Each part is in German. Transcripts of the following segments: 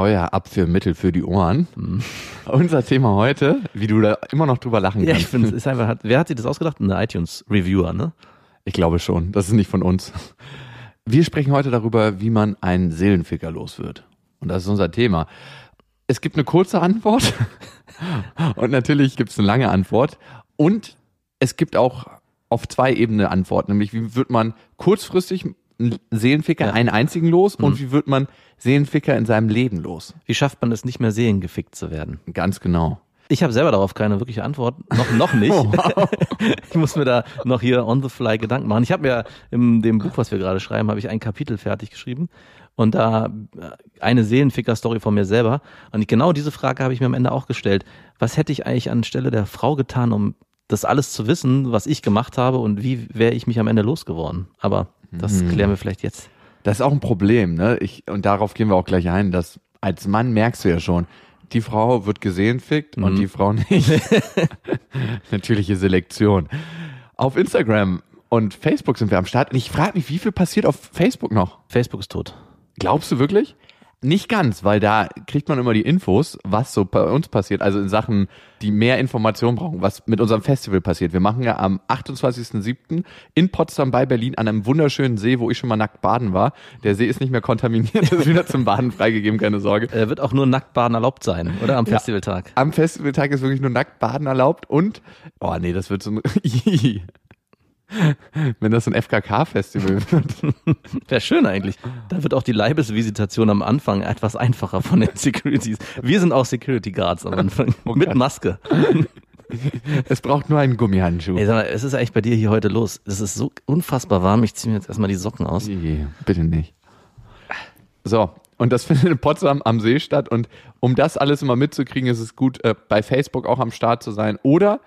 Euer Abführmittel für die Ohren. Unser Thema heute, wie du da immer noch drüber lachen Ja, kannst. ich finde, es ist einfach, wer hat sich das ausgedacht? Ein iTunes-Reviewer, ne? Ich glaube schon. Das ist nicht von uns. Wir sprechen heute darüber, wie man einen Seelenficker los wird. Und das ist unser Thema. Es gibt eine kurze Antwort und natürlich gibt es eine lange Antwort. Und es gibt auch auf zwei Ebenen eine Antwort, nämlich wie wird man kurzfristig einen Seelenficker, Ja. einen einzigen los und wie wird man Seelenficker in seinem Leben los. Wie schafft man es nicht mehr seelengefickt zu werden? Ganz genau. Ich habe selber darauf keine wirkliche Antwort. Noch, noch nicht. ich muss mir da noch hier on the fly Gedanken machen. Ich habe mir in dem Buch, was wir gerade schreiben, habe ich ein Kapitel fertig geschrieben. Und da äh, eine Seelenficker-Story von mir selber. Und genau diese Frage habe ich mir am Ende auch gestellt. Was hätte ich eigentlich anstelle der Frau getan, um das alles zu wissen, was ich gemacht habe und wie wäre ich mich am Ende losgeworden? Aber das klären wir vielleicht jetzt. Das ist auch ein Problem, ne? Ich, und darauf gehen wir auch gleich ein, dass als Mann merkst du ja schon, die Frau wird gesehen fickt und die Frau nicht. Natürliche Selektion. Auf Instagram und Facebook sind wir am Start. Und ich frage mich, wie viel passiert auf Facebook noch? Facebook ist tot. Glaubst du wirklich? Nicht ganz, weil da kriegt man immer die Infos, was so bei uns passiert. Also in Sachen, die mehr Informationen brauchen, was mit unserem Festival passiert. Wir machen ja am 28.07. in Potsdam bei Berlin an einem wunderschönen See, wo ich schon mal nackt baden war. Der See ist nicht mehr kontaminiert, ist wieder zum Baden freigegeben, keine Sorge. Äh, wird auch nur Nacktbaden erlaubt sein, oder? Am Festivaltag. Am Festivaltag ist wirklich nur nackt baden erlaubt und, oh nee, das wird so ein, wenn das ein FKK-Festival wird. Wäre schön eigentlich. Da wird auch die Leibesvisitation am Anfang etwas einfacher von den Securities. Wir sind auch Security Guards am Anfang. Mit Gott. Maske. Es braucht nur einen Gummihandschuh. Ey, mal, es ist eigentlich bei dir hier heute los. Es ist so unfassbar warm. Ich ziehe mir jetzt erstmal die Socken aus. Nee, bitte nicht. So, und das findet in Potsdam am See statt. Und um das alles immer mitzukriegen, ist es gut, äh, bei Facebook auch am Start zu sein oder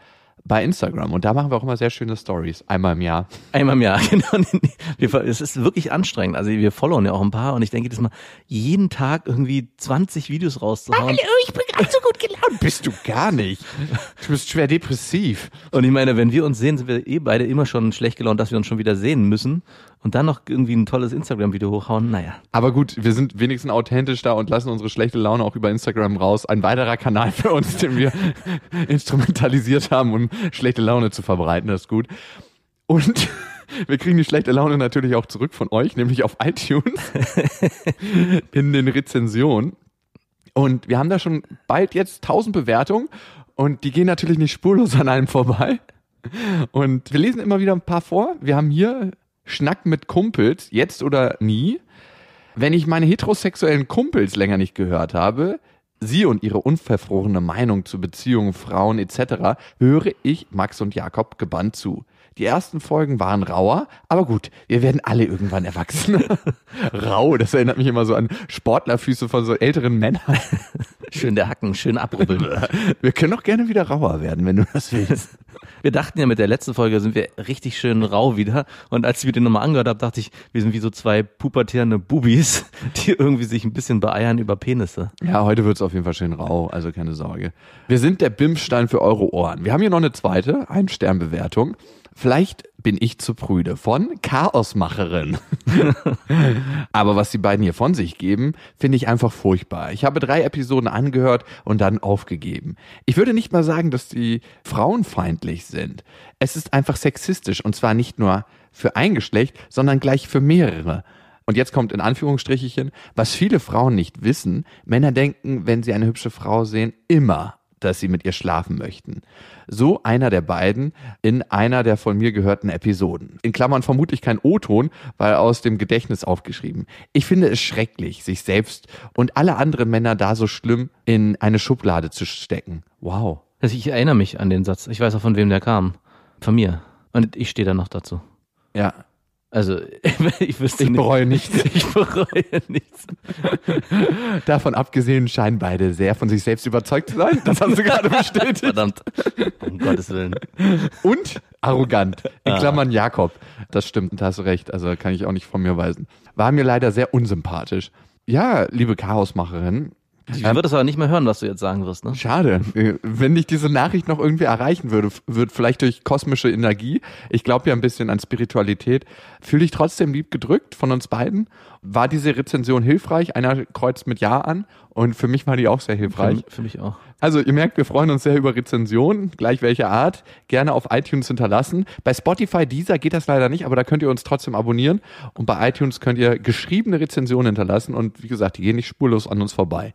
bei Instagram. Und da machen wir auch immer sehr schöne Stories, einmal im Jahr. Einmal im Jahr, genau. Es ist wirklich anstrengend. Also wir followen ja auch ein paar und ich denke, das mal jeden Tag irgendwie 20 Videos rauszuhauen. ich bin gerade so gut gelaunt. Bist du gar nicht. Du bist schwer depressiv. Und ich meine, wenn wir uns sehen, sind wir eh beide immer schon schlecht gelaunt, dass wir uns schon wieder sehen müssen. Und dann noch irgendwie ein tolles Instagram-Video hochhauen. Naja. Aber gut, wir sind wenigstens authentisch da und lassen unsere schlechte Laune auch über Instagram raus. Ein weiterer Kanal für uns, den wir instrumentalisiert haben, um schlechte Laune zu verbreiten. Das ist gut. Und wir kriegen die schlechte Laune natürlich auch zurück von euch, nämlich auf iTunes in den Rezensionen. Und wir haben da schon bald jetzt 1000 Bewertungen und die gehen natürlich nicht spurlos an einem vorbei. Und wir lesen immer wieder ein paar vor. Wir haben hier Schnack mit Kumpels, jetzt oder nie. Wenn ich meine heterosexuellen Kumpels länger nicht gehört habe, sie und ihre unverfrorene Meinung zu Beziehungen, Frauen etc., höre ich Max und Jakob gebannt zu. Die ersten Folgen waren rauer, aber gut, wir werden alle irgendwann erwachsen. Rau, das erinnert mich immer so an Sportlerfüße von so älteren Männern. Schön der Hacken, schön abrubbeln. Wir können auch gerne wieder rauer werden, wenn du das willst. Wir dachten ja, mit der letzten Folge sind wir richtig schön rau wieder. Und als ich mir den nochmal angehört habe, dachte ich, wir sind wie so zwei pubertierende Bubis, die irgendwie sich ein bisschen beeiern über Penisse. Ja, heute wird's auf jeden Fall schön rau, also keine Sorge. Wir sind der Bimstein für eure Ohren. Wir haben hier noch eine zweite, ein Sternbewertung. Vielleicht bin ich zu prüde von Chaosmacherin. Aber was die beiden hier von sich geben, finde ich einfach furchtbar. Ich habe drei Episoden angehört und dann aufgegeben. Ich würde nicht mal sagen, dass die frauenfeindlich sind. Es ist einfach sexistisch und zwar nicht nur für ein Geschlecht, sondern gleich für mehrere. Und jetzt kommt in Anführungsstrichchen, was viele Frauen nicht wissen, Männer denken, wenn sie eine hübsche Frau sehen, immer dass sie mit ihr schlafen möchten. So einer der beiden in einer der von mir gehörten Episoden. In Klammern vermutlich kein O-Ton, weil aus dem Gedächtnis aufgeschrieben. Ich finde es schrecklich, sich selbst und alle anderen Männer da so schlimm in eine Schublade zu stecken. Wow. Also ich erinnere mich an den Satz. Ich weiß auch, von wem der kam. Von mir. Und ich stehe da noch dazu. Ja. Also ich wüsste Ich bereue nichts. Ich bereue nichts. Davon abgesehen scheinen beide sehr von sich selbst überzeugt zu sein. Das haben sie gerade bestätigt. Verdammt. Um Gottes Willen. Und arrogant. In Klammern Jakob. Das stimmt, da hast du recht. Also kann ich auch nicht von mir weisen. War mir leider sehr unsympathisch. Ja, liebe Chaosmacherin. Ich würde es aber nicht mehr hören, was du jetzt sagen wirst, ne? Schade. Äh, Wenn dich diese Nachricht noch irgendwie erreichen würde, wird vielleicht durch kosmische Energie. Ich glaube ja ein bisschen an Spiritualität. Fühle dich trotzdem lieb gedrückt von uns beiden. War diese Rezension hilfreich? Einer kreuzt mit Ja an und für mich war die auch sehr hilfreich. Für, für mich auch. Also ihr merkt, wir freuen uns sehr über Rezensionen, gleich welcher Art. Gerne auf iTunes hinterlassen. Bei Spotify, dieser geht das leider nicht, aber da könnt ihr uns trotzdem abonnieren. Und bei iTunes könnt ihr geschriebene Rezensionen hinterlassen. Und wie gesagt, die gehen nicht spurlos an uns vorbei.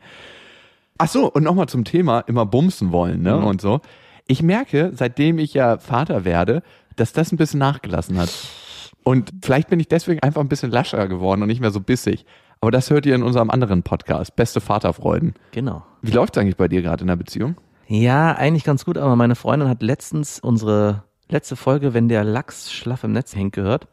Ach so, und nochmal zum Thema immer bumsen wollen ne? und so. Ich merke, seitdem ich ja Vater werde, dass das ein bisschen nachgelassen hat. Und vielleicht bin ich deswegen einfach ein bisschen lascher geworden und nicht mehr so bissig. Aber das hört ihr in unserem anderen Podcast, Beste Vaterfreuden. Genau. Wie läuft's eigentlich bei dir gerade in der Beziehung? Ja, eigentlich ganz gut, aber meine Freundin hat letztens unsere letzte Folge, wenn der Lachs schlaff im Netz hängt, gehört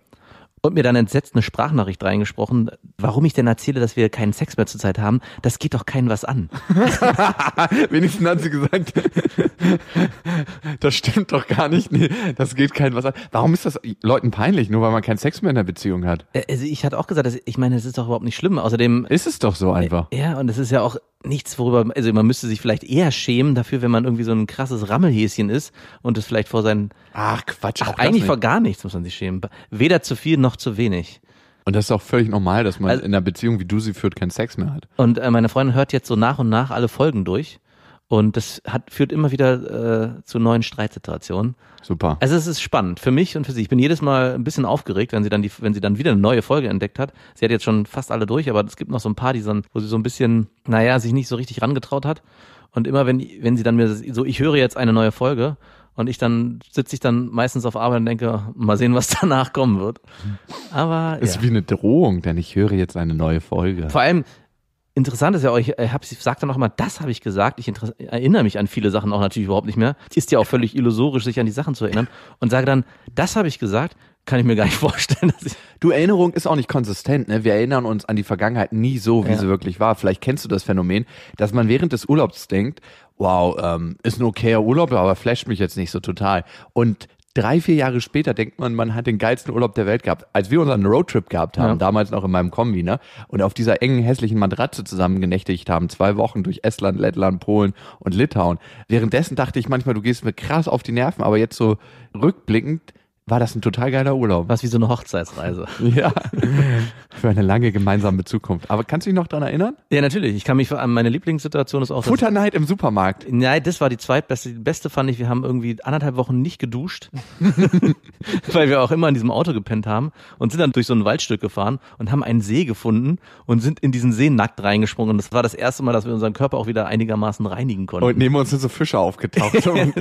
und mir dann entsetzt eine Sprachnachricht reingesprochen, warum ich denn erzähle, dass wir keinen Sex mehr zurzeit haben. Das geht doch keinen was an. Wenigstens hat sie gesagt, das stimmt doch gar nicht. Nee, das geht kein was an. Warum ist das Leuten peinlich, nur weil man keinen Sex mehr in der Beziehung hat? Äh, Also ich hatte auch gesagt, dass, ich meine, es ist doch überhaupt nicht schlimm. Außerdem, Ist es doch so einfach. ja, und es ist ja auch nichts, worüber, also man müsste sich vielleicht eher schämen dafür, wenn man irgendwie so ein krasses Rammelhäschen ist und es vielleicht vor seinen, Ach Quatsch, ach, das eigentlich vor gar nichts muss man sich schämen. Weder zu viel noch zu wenig. Und das ist auch völlig normal, dass man Also- in einer Beziehung, wie du sie führt, keinen Sex mehr hat. Und äh, meine Freundin hört jetzt so nach und nach alle Folgen durch. Und das hat, führt immer wieder äh, zu neuen Streitsituationen. Super. Also es ist spannend für mich und für sie. Ich bin jedes Mal ein bisschen aufgeregt, wenn sie dann die, wenn sie dann wieder eine neue Folge entdeckt hat. Sie hat jetzt schon fast alle durch, aber es gibt noch so ein paar, die dann, wo sie so ein bisschen, naja, sich nicht so richtig rangetraut hat. Und immer wenn, wenn sie dann mir so, ich höre jetzt eine neue Folge und ich dann sitze ich dann meistens auf Arbeit und denke, mal sehen, was danach kommen wird. Aber Ist ja. wie eine Drohung, denn ich höre jetzt eine neue Folge. Vor allem interessant ist ja auch, ich äh, hab, ich sag dann noch mal, das habe ich gesagt. Ich erinnere mich an viele Sachen auch natürlich überhaupt nicht mehr. Ist ja auch völlig illusorisch, sich an die Sachen zu erinnern. Und sage dann, das habe ich gesagt, kann ich mir gar nicht vorstellen, dass ich. Du, Erinnerung ist auch nicht konsistent. Ne? Wir erinnern uns an die Vergangenheit nie so, wie Ja. sie wirklich war. Vielleicht kennst du das Phänomen, dass man während des Urlaubs denkt, wow, ähm, ist ein okayer Urlaub, aber flasht mich jetzt nicht so total. Und drei, vier Jahre später denkt man, man hat den geilsten Urlaub der Welt gehabt. Als wir unseren Roadtrip gehabt haben, Ja. damals noch in meinem Kombi, ne? und auf dieser engen, hässlichen Matratze zusammen genächtigt haben, zwei Wochen durch Estland, Lettland, Polen und Litauen. Währenddessen dachte ich manchmal, du gehst mir krass auf die Nerven, aber jetzt so rückblickend war das ein total geiler Urlaub. Was wie so eine Hochzeitsreise. Ja, für eine lange gemeinsame Zukunft. Aber kannst du dich noch dran erinnern? Ja, natürlich. Ich kann mich an meine Lieblingssituation ist auch. Futterneid im Supermarkt. Nein, das war die zweitbeste. Die beste fand ich, wir haben irgendwie anderthalb Wochen nicht geduscht, weil wir auch immer in diesem Auto gepennt haben und sind dann durch so ein Waldstück gefahren und haben einen See gefunden und sind in diesen See nackt reingesprungen. Und das war das erste Mal, dass wir unseren Körper auch wieder einigermaßen reinigen konnten. Und neben uns sind so Fische aufgetaucht und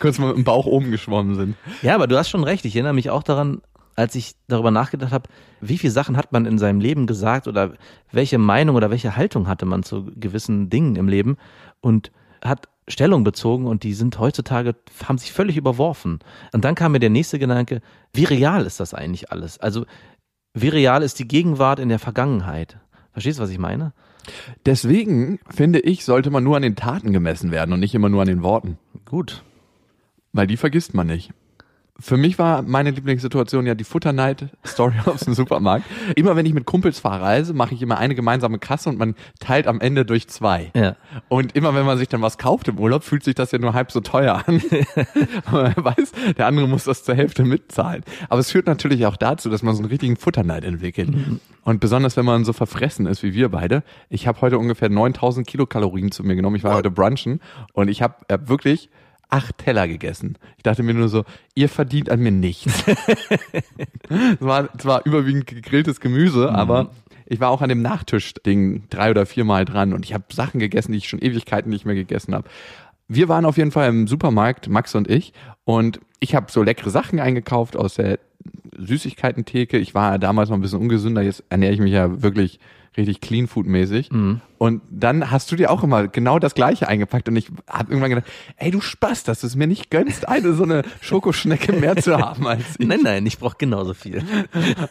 kurz mal mit dem Bauch oben geschwommen sind. Ja, aber du hast schon recht. Ich erinnere mich auch daran, als ich darüber nachgedacht habe, wie viele Sachen hat man in seinem Leben gesagt oder welche Meinung oder welche Haltung hatte man zu gewissen Dingen im Leben und hat Stellung bezogen und die sind heutzutage, haben sich völlig überworfen. Und dann kam mir der nächste Gedanke, wie real ist das eigentlich alles? Also, wie real ist die Gegenwart in der Vergangenheit? Verstehst du, was ich meine? Deswegen, finde ich, sollte man nur an den Taten gemessen werden und nicht immer nur an den Worten. Gut. Weil die vergisst man nicht. Für mich war meine Lieblingssituation ja die Futterneid-Story aus dem Supermarkt. Immer wenn ich mit Kumpels verreise, mache ich immer eine gemeinsame Kasse und man teilt am Ende durch zwei. Ja. Und immer wenn man sich dann was kauft im Urlaub, fühlt sich das ja nur halb so teuer an. Aber man weiß, der andere muss das zur Hälfte mitzahlen. Aber es führt natürlich auch dazu, dass man so einen richtigen Futterneid entwickelt. Und besonders, wenn man so verfressen ist wie wir beide. Ich habe heute ungefähr 9000 Kilokalorien zu mir genommen. Ich war heute brunchen und ich habe hab wirklich acht Teller gegessen. Ich dachte mir nur so, ihr verdient an mir nichts. es war zwar überwiegend gegrilltes Gemüse, aber ich war auch an dem Nachtisch-Ding drei oder viermal dran und ich habe Sachen gegessen, die ich schon Ewigkeiten nicht mehr gegessen habe. Wir waren auf jeden Fall im Supermarkt, Max und ich, und ich habe so leckere Sachen eingekauft aus der Süßigkeitentheke. Ich war damals noch ein bisschen ungesünder, jetzt ernähre ich mich ja wirklich richtig Clean Food mäßig. Und dann hast du dir auch immer genau das Gleiche eingepackt und ich habe irgendwann gedacht, ey du Spaß, dass du es mir nicht gönnst, eine so eine Schokoschnecke mehr zu haben als ich. Nein, nein, ich brauche genauso viel.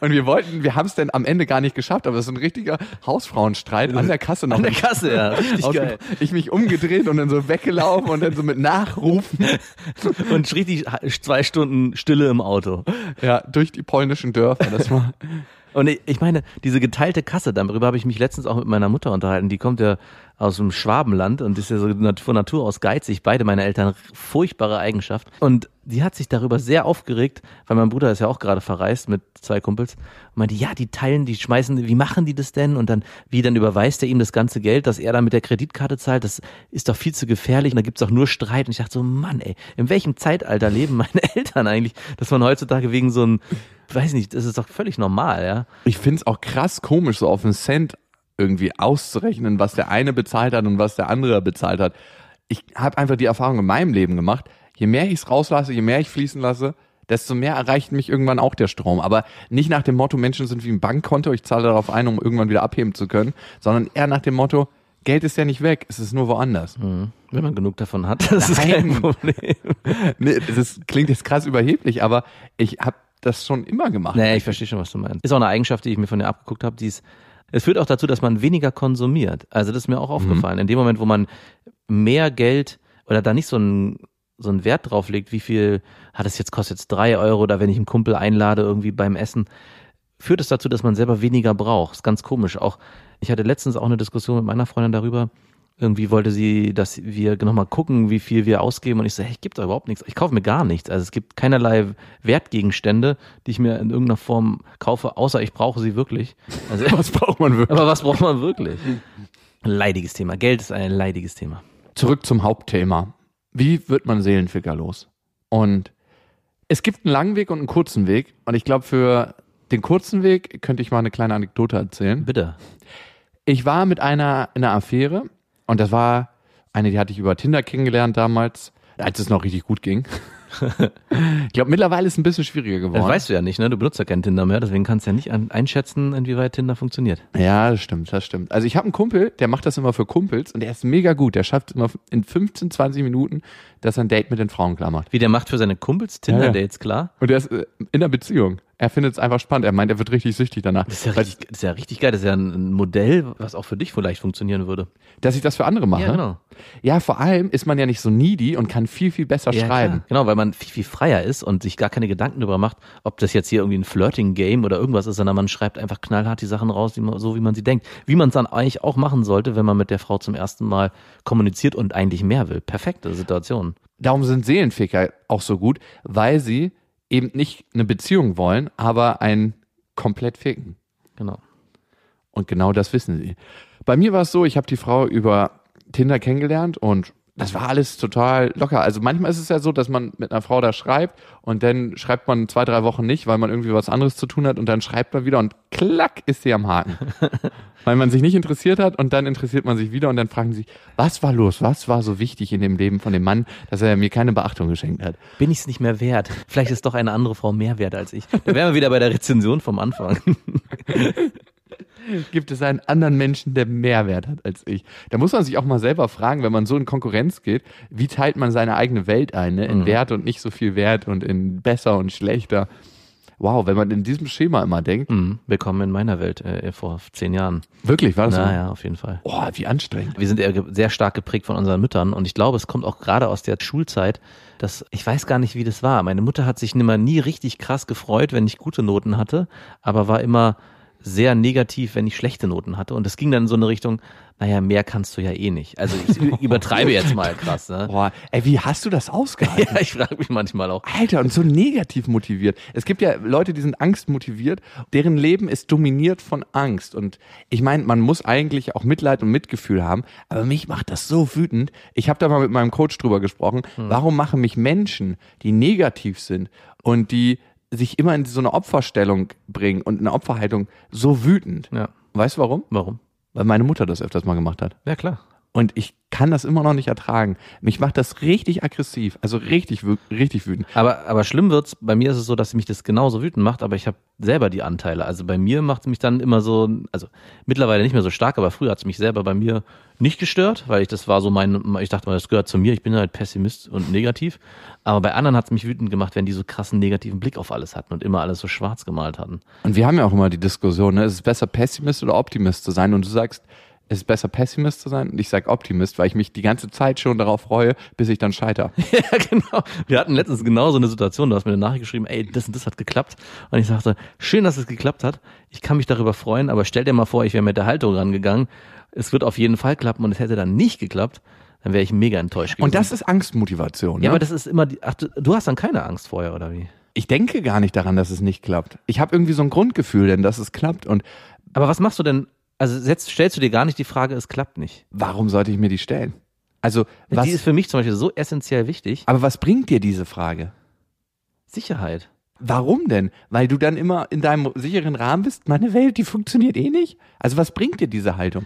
Und wir wollten, wir haben es dann am Ende gar nicht geschafft, aber es ist ein richtiger Hausfrauenstreit an der Kasse noch. An der Kasse, ja. Richtig geil. Ich mich umgedreht und dann so weggelaufen und dann so mit Nachrufen Und richtig zwei Stunden Stille im Auto. ja, durch die polnischen Dörfer. Das war Und ich- ich meine, diese geteilte Kasse, darüber habe ich mich letztens auch mit meiner Mutter unterhalten. Die kommt ja aus dem Schwabenland und ist ja so von Natur aus geizig. Beide meine Eltern, furchtbare Eigenschaft. Und die hat sich darüber sehr aufgeregt, weil mein Bruder ist ja auch gerade verreist mit zwei Kumpels. Und meinte, ja, die teilen, die schmeißen, wie machen die das denn? Und dann, wie dann überweist er ihm das ganze Geld, dass er dann mit der Kreditkarte zahlt? Das ist doch viel zu gefährlich. Und da gibt's auch nur Streit. Und ich dachte so, Mann, ey, in welchem Zeitalter leben meine Eltern eigentlich, dass man heutzutage wegen so einem, weiß nicht, das ist doch völlig normal, ja. Ich finde es auch krass komisch, so auf einen Cent irgendwie auszurechnen, was der eine bezahlt hat und was der andere bezahlt hat. Ich habe einfach die Erfahrung in meinem Leben gemacht, je mehr ich es rauslasse, je mehr ich fließen lasse, desto mehr erreicht mich irgendwann auch der Strom. Aber nicht nach dem Motto, Menschen sind wie ein Bankkonto, ich zahle darauf ein, um irgendwann wieder abheben zu können, sondern eher nach dem Motto, Geld ist ja nicht weg, es ist nur woanders. Wenn man genug davon hat, das ist Nein. kein Problem. Nee, das klingt jetzt krass überheblich, aber ich habe das schon immer gemacht. Naja, ich verstehe schon, was du meinst. Ist auch eine Eigenschaft, die ich mir von dir abgeguckt habe, die ist, es führt auch dazu, dass man weniger konsumiert. Also das ist mir auch aufgefallen. In dem Moment, wo man mehr Geld oder da nicht so ein so einen Wert drauf legt, wie viel hat es jetzt kostet jetzt drei Euro oder wenn ich einen Kumpel einlade irgendwie beim Essen, führt es dazu, dass man selber weniger braucht. Ist ganz komisch. Auch ich hatte letztens auch eine Diskussion mit meiner Freundin darüber. Irgendwie wollte sie, dass wir nochmal gucken, wie viel wir ausgeben. Und ich so, hey, ich gebe da überhaupt nichts. Ich kaufe mir gar nichts. Also es gibt keinerlei Wertgegenstände, die ich mir in irgendeiner Form kaufe, außer ich brauche sie wirklich. Also, Was braucht man wirklich? aber was braucht man wirklich? Ein leidiges Thema. Geld ist ein leidiges Thema. Zurück zum Hauptthema. Wie wird man Seelenficker los? Und es gibt einen langen Weg und einen kurzen Weg. Und ich glaube, für den kurzen Weg könnte ich mal eine kleine Anekdote erzählen. Bitte. Ich war mit einer in einer Affäre und das war eine, die hatte ich über Tinder kennengelernt damals, als es noch richtig gut ging. ich glaube, mittlerweile ist es ein bisschen schwieriger Das geworden. weißt du ja nicht, ne? Du benutzt ja keinen Tinder mehr, deswegen kannst du ja nicht einschätzen, inwieweit Tinder funktioniert. Ja, das stimmt, das stimmt. Also ich habe einen Kumpel, der macht das immer für Kumpels und der ist mega gut. Der schafft immer in 15, 20 Minuten, dass er ein Date mit den Frauen klar macht. Wie der macht für seine Kumpels Tinder-Dates, klar. Und der ist äh, in einer Beziehung. Er findet es einfach spannend. Er meint, er wird richtig süchtig danach. Das ist, ja Weil- richtig, das ist ja richtig geil. Das ist ja ein Modell, was auch für dich vielleicht funktionieren würde. dass ich das für andere mache. Ja, genau. Ja, vor allem ist man ja nicht so needy und kann viel, viel besser Ja, schreiben. klar. Genau, weil man viel, viel freier ist und sich gar keine Gedanken darüber macht, ob das jetzt hier irgendwie ein Flirting-Game oder irgendwas ist, sondern man schreibt einfach knallhart die Sachen raus, die man, so wie man sie denkt. Wie man es dann eigentlich auch machen sollte, wenn man mit der Frau zum ersten Mal kommuniziert und eigentlich mehr will. Perfekte Situation. Darum sind Seelenficker auch so gut, weil sie eben nicht eine Beziehung wollen, aber ein komplett ficken. Genau. Und genau das wissen sie. Bei mir war es so, ich habe die Frau über Tinder kennengelernt und das war alles total locker. Also manchmal ist es ja so, dass man mit einer Frau da schreibt und dann schreibt man zwei, drei Wochen nicht, weil man irgendwie was anderes zu tun hat und dann schreibt man wieder und klack ist sie am Haken. weil man sich nicht interessiert hat und dann interessiert man sich wieder und dann fragen sie, was war los? Was war so wichtig in dem Leben von dem Mann, dass er mir keine Beachtung geschenkt hat? Bin ich es nicht mehr wert? Vielleicht ist doch eine andere Frau mehr wert als ich. Da wären wir wieder bei der Rezension vom Anfang. Gibt es einen anderen Menschen, der mehr Wert hat als ich? Da muss man sich auch mal selber fragen, wenn man so in Konkurrenz geht, wie teilt man seine eigene Welt ein, ne? in Wert und nicht so viel Wert und in besser und schlechter. Wow, wenn man in diesem Schema immer denkt, Mhm. Willkommen in meiner Welt äh, vor zehn Jahren. wirklich, war das so? Naja, auf jeden Fall. Oh, wie anstrengend. Wir sind eher sehr stark geprägt von unseren Müttern und ich glaube, es kommt auch gerade aus der Schulzeit, dass ich weiß gar nicht, wie das war. Meine Mutter hat sich nimmer nie richtig krass gefreut, wenn ich gute Noten hatte, aber war immer sehr negativ, wenn ich schlechte Noten hatte und es ging dann in so eine Richtung, naja, mehr kannst du ja eh nicht. Also ich übertreibe jetzt mal krass. Ne? Boah, ey, wie hast du das ausgehalten? Ja, ich frage mich manchmal auch. Alter, und so negativ motiviert. Es gibt ja Leute, die sind angstmotiviert, deren Leben ist dominiert von Angst. Und ich meine, man muss eigentlich auch Mitleid und Mitgefühl haben, aber mich macht das so wütend. Ich habe da mal mit meinem Coach drüber gesprochen. Warum machen mich Menschen, die negativ sind und die sich immer in so eine Opferstellung bringen und eine Opferhaltung so wütend? Ja. Weißt du warum? Warum? Weil meine Mutter das öfters mal gemacht hat. Ja, klar. Und ich kann das immer noch nicht ertragen. Mich macht das richtig aggressiv, also richtig, richtig wütend. Aber, aber schlimm wird's. Bei mir ist es so, dass mich das genauso wütend macht, aber ich habe selber die Anteile. Also bei mir macht es mich dann immer so, also mittlerweile nicht mehr so stark, aber früher hat es mich selber bei mir nicht gestört, weil ich das war so mein, ich dachte mal, das gehört zu mir, ich bin halt Pessimist und negativ. Aber bei anderen hat es mich wütend gemacht, wenn die so krassen negativen Blick auf alles hatten und immer alles so schwarz gemalt hatten. Und wir haben ja auch immer die Diskussion, ne? ist es besser Pessimist oder Optimist zu sein? Und du sagst, es ist besser Pessimist zu sein? Und ich sag Optimist, weil ich mich die ganze Zeit schon darauf freue, bis ich dann scheiter. Ja, genau. Wir hatten letztens genau so eine Situation, du hast mir eine Nachricht geschrieben, ey, das und das hat geklappt. Und ich sagte, schön, dass es geklappt hat. Ich kann mich darüber freuen, aber stell dir mal vor, ich wäre mit der Haltung rangegangen. Es wird auf jeden Fall klappen und es hätte dann nicht geklappt, dann wäre ich mega enttäuscht gewesen. Und das ist Angstmotivation. Ne? ja, aber das ist immer die, ach, du, du hast dann keine Angst vorher, oder wie? ich denke gar nicht daran, dass es nicht klappt. Ich habe irgendwie so ein Grundgefühl, denn dass es klappt. Und Aber was machst du denn, also setzt, stellst du dir gar nicht die Frage, es klappt nicht? warum sollte ich mir die stellen? Also, was, Die ist für mich zum Beispiel so essentiell wichtig. aber was bringt dir diese Frage? Sicherheit. Warum denn? Weil du dann immer in deinem sicheren Rahmen bist? Meine Welt, die funktioniert eh nicht. Also was bringt dir diese Haltung?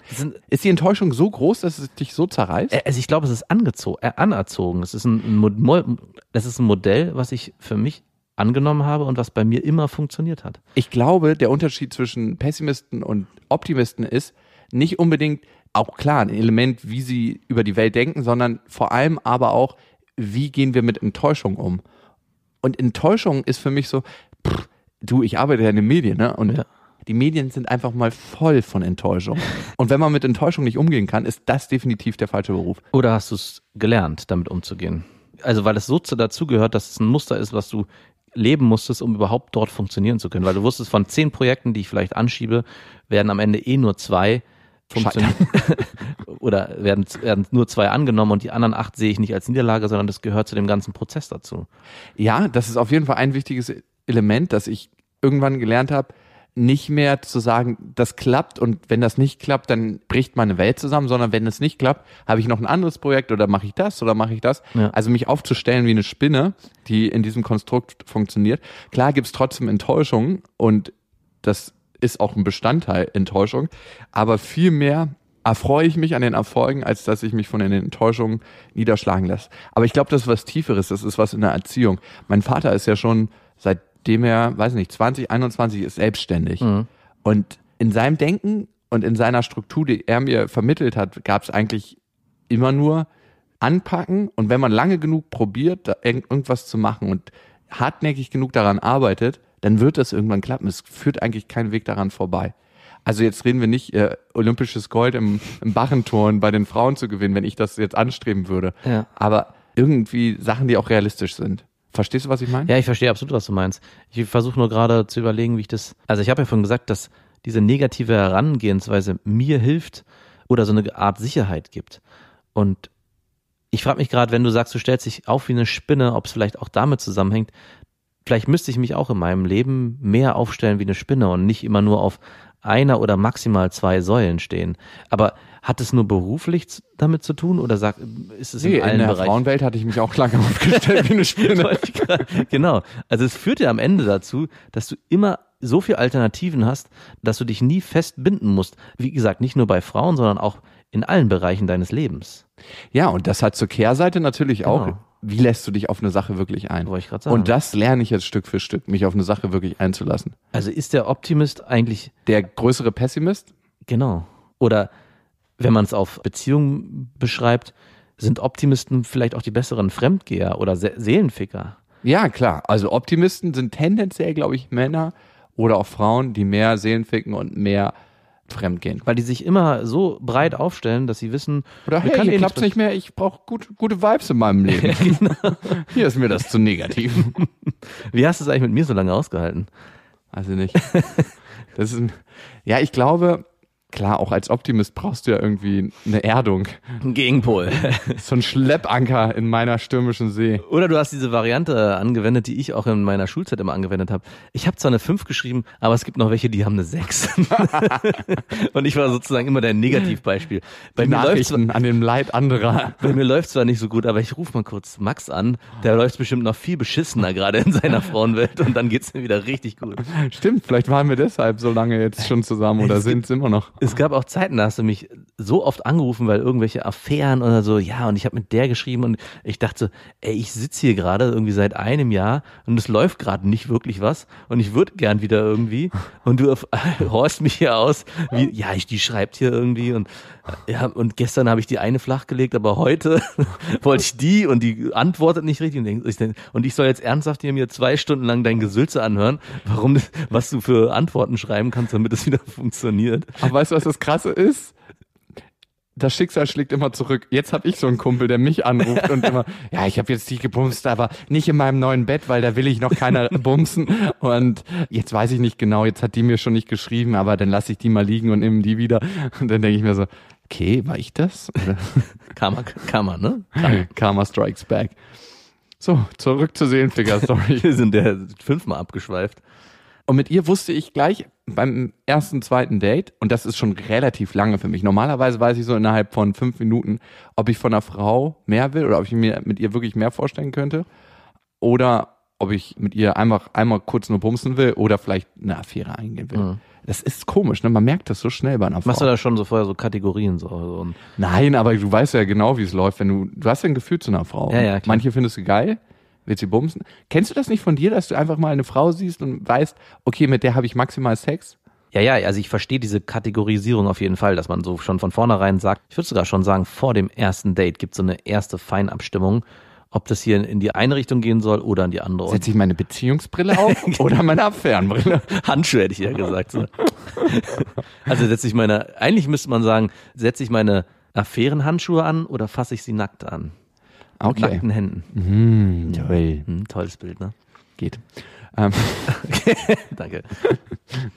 Ist die Enttäuschung so groß, dass es dich so zerreißt? Also ich glaube, es ist angezogen, äh, anerzogen. Es ist ein, ein das ist ein Modell, was ich für mich angenommen habe und was bei mir immer funktioniert hat. Ich glaube, der Unterschied zwischen Pessimisten und Optimisten ist nicht unbedingt auch klar ein Element, wie sie über die Welt denken, sondern vor allem aber auch, wie gehen wir mit Enttäuschung um? Und Enttäuschung ist für mich so, pff, du, ich arbeite ja in den Medien, ne? Und Ja. die Medien sind einfach mal voll von Enttäuschung. Und wenn man mit Enttäuschung nicht umgehen kann, ist das definitiv der falsche Beruf. Oder hast du es gelernt, damit umzugehen? Also weil es so zu- dazugehört, dass es ein Muster ist, was du leben musstest, um überhaupt dort funktionieren zu können. Weil du wusstest, von zehn Projekten, die ich vielleicht anschiebe, werden am Ende eh nur zwei funktionieren. Oder werden, werden nur zwei angenommen und die anderen acht sehe ich nicht als Niederlage, sondern das gehört zu dem ganzen Prozess dazu. Ja, das ist auf jeden Fall ein wichtiges Element, dass ich irgendwann gelernt habe, nicht mehr zu sagen, das klappt und wenn das nicht klappt, dann bricht meine Welt zusammen, sondern wenn es nicht klappt, habe ich noch ein anderes Projekt oder mache ich das oder mache ich das. Ja. Also mich aufzustellen wie eine Spinne, die in diesem Konstrukt funktioniert. Klar gibt's trotzdem Enttäuschungen und das ist auch ein Bestandteil Enttäuschung, aber viel mehr erfreue ich mich an den Erfolgen, als dass ich mich von den Enttäuschungen niederschlagen lasse. Aber ich glaube, das ist was Tieferes, das ist was in der Erziehung. Mein Vater ist ja schon, seitdem er, weiß nicht, 20, 21 ist selbstständig. Und in seinem Denken und in seiner Struktur, die er mir vermittelt hat, gab es eigentlich immer nur anpacken und wenn man lange genug probiert, irgendwas zu machen und hartnäckig genug daran arbeitet, dann wird das irgendwann klappen. Es führt eigentlich kein Weg daran vorbei. Also jetzt reden wir nicht, äh, olympisches Gold im, im Bachenturn bei den Frauen zu gewinnen, wenn ich das jetzt anstreben würde. Ja. Aber irgendwie Sachen, die auch realistisch sind. Verstehst du, was ich meine? Ja, ich verstehe absolut, was du meinst. Ich versuche nur gerade zu überlegen, wie ich das. Also ich habe ja vorhin gesagt, dass diese negative Herangehensweise mir hilft oder so eine Art Sicherheit gibt. Und ich frage mich gerade, wenn du sagst, du stellst dich auf wie eine Spinne, ob es vielleicht auch damit zusammenhängt. Vielleicht müsste ich mich auch in meinem Leben mehr aufstellen wie eine Spinne und nicht immer nur auf einer oder maximal zwei Säulen stehen. Aber hat es nur beruflich damit zu tun oder sag, ist es Nee, in allen in der Bereichen? Frauenwelt hatte ich mich auch lange aufgestellt wie eine Spinne. Genau. Also es führt ja am Ende dazu, dass du immer so viele Alternativen hast, dass du dich nie festbinden musst. Wie gesagt, nicht nur bei Frauen, sondern auch in allen Bereichen deines Lebens. Ja, und das hat zur Kehrseite natürlich auch, Genau. Wie lässt du dich auf eine Sache wirklich ein? Wollte ich gerade sagen. Und das lerne ich jetzt Stück für Stück, mich auf eine Sache wirklich einzulassen. Also ist der Optimist eigentlich Der größere Pessimist? genau? Oder wenn man es auf Beziehungen beschreibt, sind Optimisten vielleicht auch die besseren Fremdgeher oder Se Seelenficker. Ja, klar. Also Optimisten sind tendenziell, glaube ich, Männer oder auch Frauen, die mehr Seelenficken und mehr fremdgehen. Weil die sich immer so breit aufstellen, dass sie wissen, Oder hey, hier eh klappt's nicht mehr, ich brauche gut, gute Vibes in meinem Leben. Hier ist mir das zu negativ. Wie hast du es eigentlich mit mir so lange ausgehalten? Also nicht. Das ist ein, ja, ich glaube, klar, auch als Optimist brauchst du ja irgendwie eine Erdung. Ein Gegenpol. So ein Schleppanker in meiner stürmischen See. Oder du hast diese Variante angewendet, die ich auch in meiner Schulzeit immer angewendet habe. Ich habe zwar eine 5 geschrieben, aber es gibt noch welche, die haben eine 6. Und ich war sozusagen immer der Negativbeispiel. Bei Die mir, läuft an dem Leid anderer. bei mir läuft zwar nicht so gut, aber ich rufe mal kurz Max an. Der läuft bestimmt noch viel beschissener gerade in seiner Frauenwelt und dann geht's mir wieder richtig gut. Stimmt, vielleicht waren wir deshalb so lange jetzt schon zusammen oder sind es immer noch. Es gab auch Zeiten, da hast du mich so oft angerufen, weil irgendwelche Affären oder so, ja, und ich habe mit der geschrieben und ich dachte so, ey, ich sitze hier gerade irgendwie seit einem Jahr und es läuft gerade nicht wirklich was und ich würde gern wieder irgendwie. Und du horst mich hier aus, wie, ja, ich, die schreibt hier irgendwie und ja, und gestern habe ich die eine flachgelegt, aber heute wollte ich die und die antwortet nicht richtig. Und, denk, und ich soll jetzt ernsthaft hier mir zwei Stunden lang dein Gesülze anhören, warum, was du für Antworten schreiben kannst, damit es wieder funktioniert. Aber weißt du, was das Krasse ist? Das Schicksal schlägt immer zurück. Jetzt habe ich so einen Kumpel, der mich anruft und immer, ja, ich habe jetzt die gebumst, aber nicht in meinem neuen Bett, weil da will ich noch keiner bumsen. Und jetzt weiß ich nicht genau, jetzt hat die mir schon nicht geschrieben, aber dann lasse ich die mal liegen und nehme die wieder. Und dann denke ich mir so, okay, war ich das? Karma, Karma, ne? Karma strikes back. So, zurück zur Seelenficker-Story. Wir sind ja fünfmal abgeschweift. Und mit ihr wusste ich gleich beim ersten, zweiten Date, und das ist schon relativ lange für mich. Normalerweise weiß ich so innerhalb von fünf Minuten, ob ich von einer Frau mehr will oder ob ich mir mit ihr wirklich mehr vorstellen könnte. Oder ob ich mit ihr einfach einmal kurz nur bumsen will oder vielleicht eine Affäre eingehen will. Mhm. Das ist komisch, ne? Man merkt das so schnell bei einer Frau. Machst du da schon so vorher so Kategorien so? so Nein, aber du weißt ja genau, wie es läuft, wenn du, du hast ja ein Gefühl zu einer Frau. Ja, ja, klar. Manche findest du geil, willst sie bumsen. Kennst du das nicht von dir, dass du einfach mal eine Frau siehst und weißt, okay, mit der habe ich maximal Sex? Ja, ja, also ich verstehe diese Kategorisierung auf jeden Fall, dass man so schon von vornherein sagt, ich würde sogar schon sagen, vor dem ersten Date gibt es so eine erste Feinabstimmung, ob das hier in die eine Richtung gehen soll oder in die andere. Setze ich meine Beziehungsbrille auf oder meine Affärenbrille? Handschuhe hätte ich ja gesagt. So. Also setze ich meine, eigentlich müsste man sagen, setze ich meine Affärenhandschuhe an oder fasse ich sie nackt an? Okay. Mit nackten Händen. Mhm, toll. Hm, tolles Bild, ne? Geht. Ähm. Danke.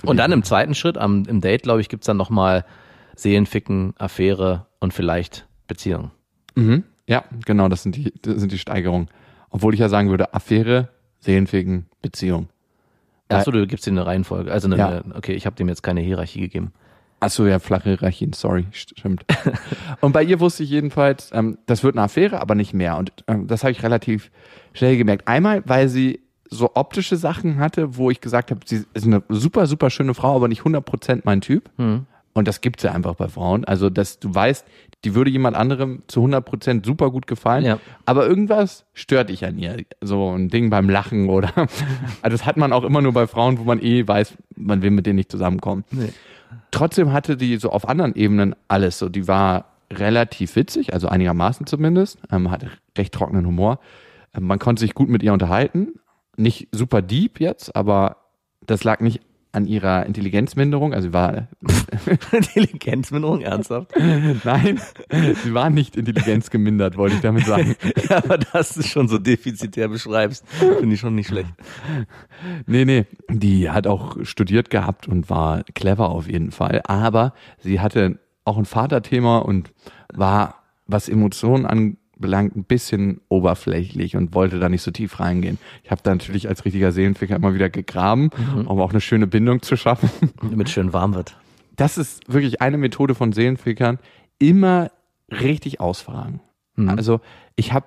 Und dann im zweiten Schritt, am, im Date, glaube ich, gibt's dann nochmal Seelenficken, Affäre und vielleicht Beziehung. Mhm. Ja, genau, das sind die, das sind die Steigerungen. Obwohl ich ja sagen würde, Affäre, Seelenficken, Beziehung. Achso, du gibst dir eine Reihenfolge. Also eine, Ja. okay, ich habe dem jetzt keine Hierarchie gegeben. Achso, ja, flache Hierarchien, sorry, stimmt. und bei ihr wusste ich jedenfalls, ähm, das wird eine Affäre, aber nicht mehr. Und ähm, das habe ich relativ schnell gemerkt. Einmal, weil sie so optische Sachen hatte, wo ich gesagt habe, sie ist eine super, super schöne Frau, aber nicht 100% mein Typ. Und das gibt es ja einfach bei Frauen. Also, dass du weißt, die würde jemand anderem zu 100% super gut gefallen, Ja. aber irgendwas stört dich an ihr. So ein Ding beim Lachen oder. Also, das hat man auch immer nur bei Frauen, wo man eh weiß, man will mit denen nicht zusammenkommen. Nee. Trotzdem hatte die so auf anderen Ebenen alles so. Die war relativ witzig, also einigermaßen zumindest, ähm, hatte recht trockenen Humor. Ähm, man konnte sich gut mit ihr unterhalten. Nicht super deep jetzt, aber das lag nicht an ihrer Intelligenzminderung. Also sie war, Intelligenzminderung, ernsthaft? nein, sie war nicht intelligenzgemindert, wollte ich damit sagen. Ja, aber dass du schon so defizitär beschreibst, finde ich schon nicht schlecht. Nee, nee, die hat auch studiert gehabt und war clever auf jeden Fall. Aber sie hatte auch ein Vaterthema und war, was Emotionen anbelangt, ein bisschen oberflächlich und wollte da nicht so tief reingehen. Ich habe da natürlich als richtiger Seelenficker immer wieder gegraben, um auch eine schöne Bindung zu schaffen. Damit es schön warm wird. Das ist wirklich eine Methode von Seelenfickern. Immer richtig ausfragen. Also ich habe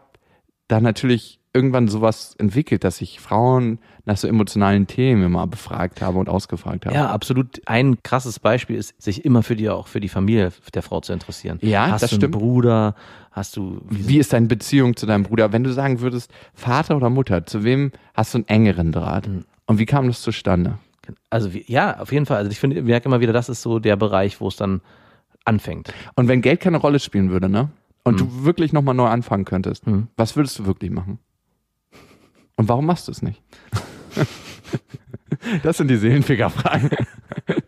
da natürlich irgendwann sowas entwickelt, dass ich Frauen nach so emotionalen Themen immer befragt habe und ausgefragt habe. Ja, absolut. Ein krasses Beispiel ist, sich immer für die auch für die Familie der Frau zu interessieren. Ja, hast das du einen stimmt. Bruder? Hast du Wie ist deine Beziehung zu deinem Bruder? Wenn du sagen würdest, Vater oder Mutter, zu wem hast du einen engeren Draht? Und wie kam das zustande? Also wie, ja, auf jeden Fall. Also ich finde, ich merke immer wieder, das ist so der Bereich, wo es dann anfängt. Und wenn Geld keine Rolle spielen würde, ne? Und du wirklich nochmal neu anfangen könntest, was würdest du wirklich machen? Und warum machst du es nicht? Das sind die Seelenficker-Fragen.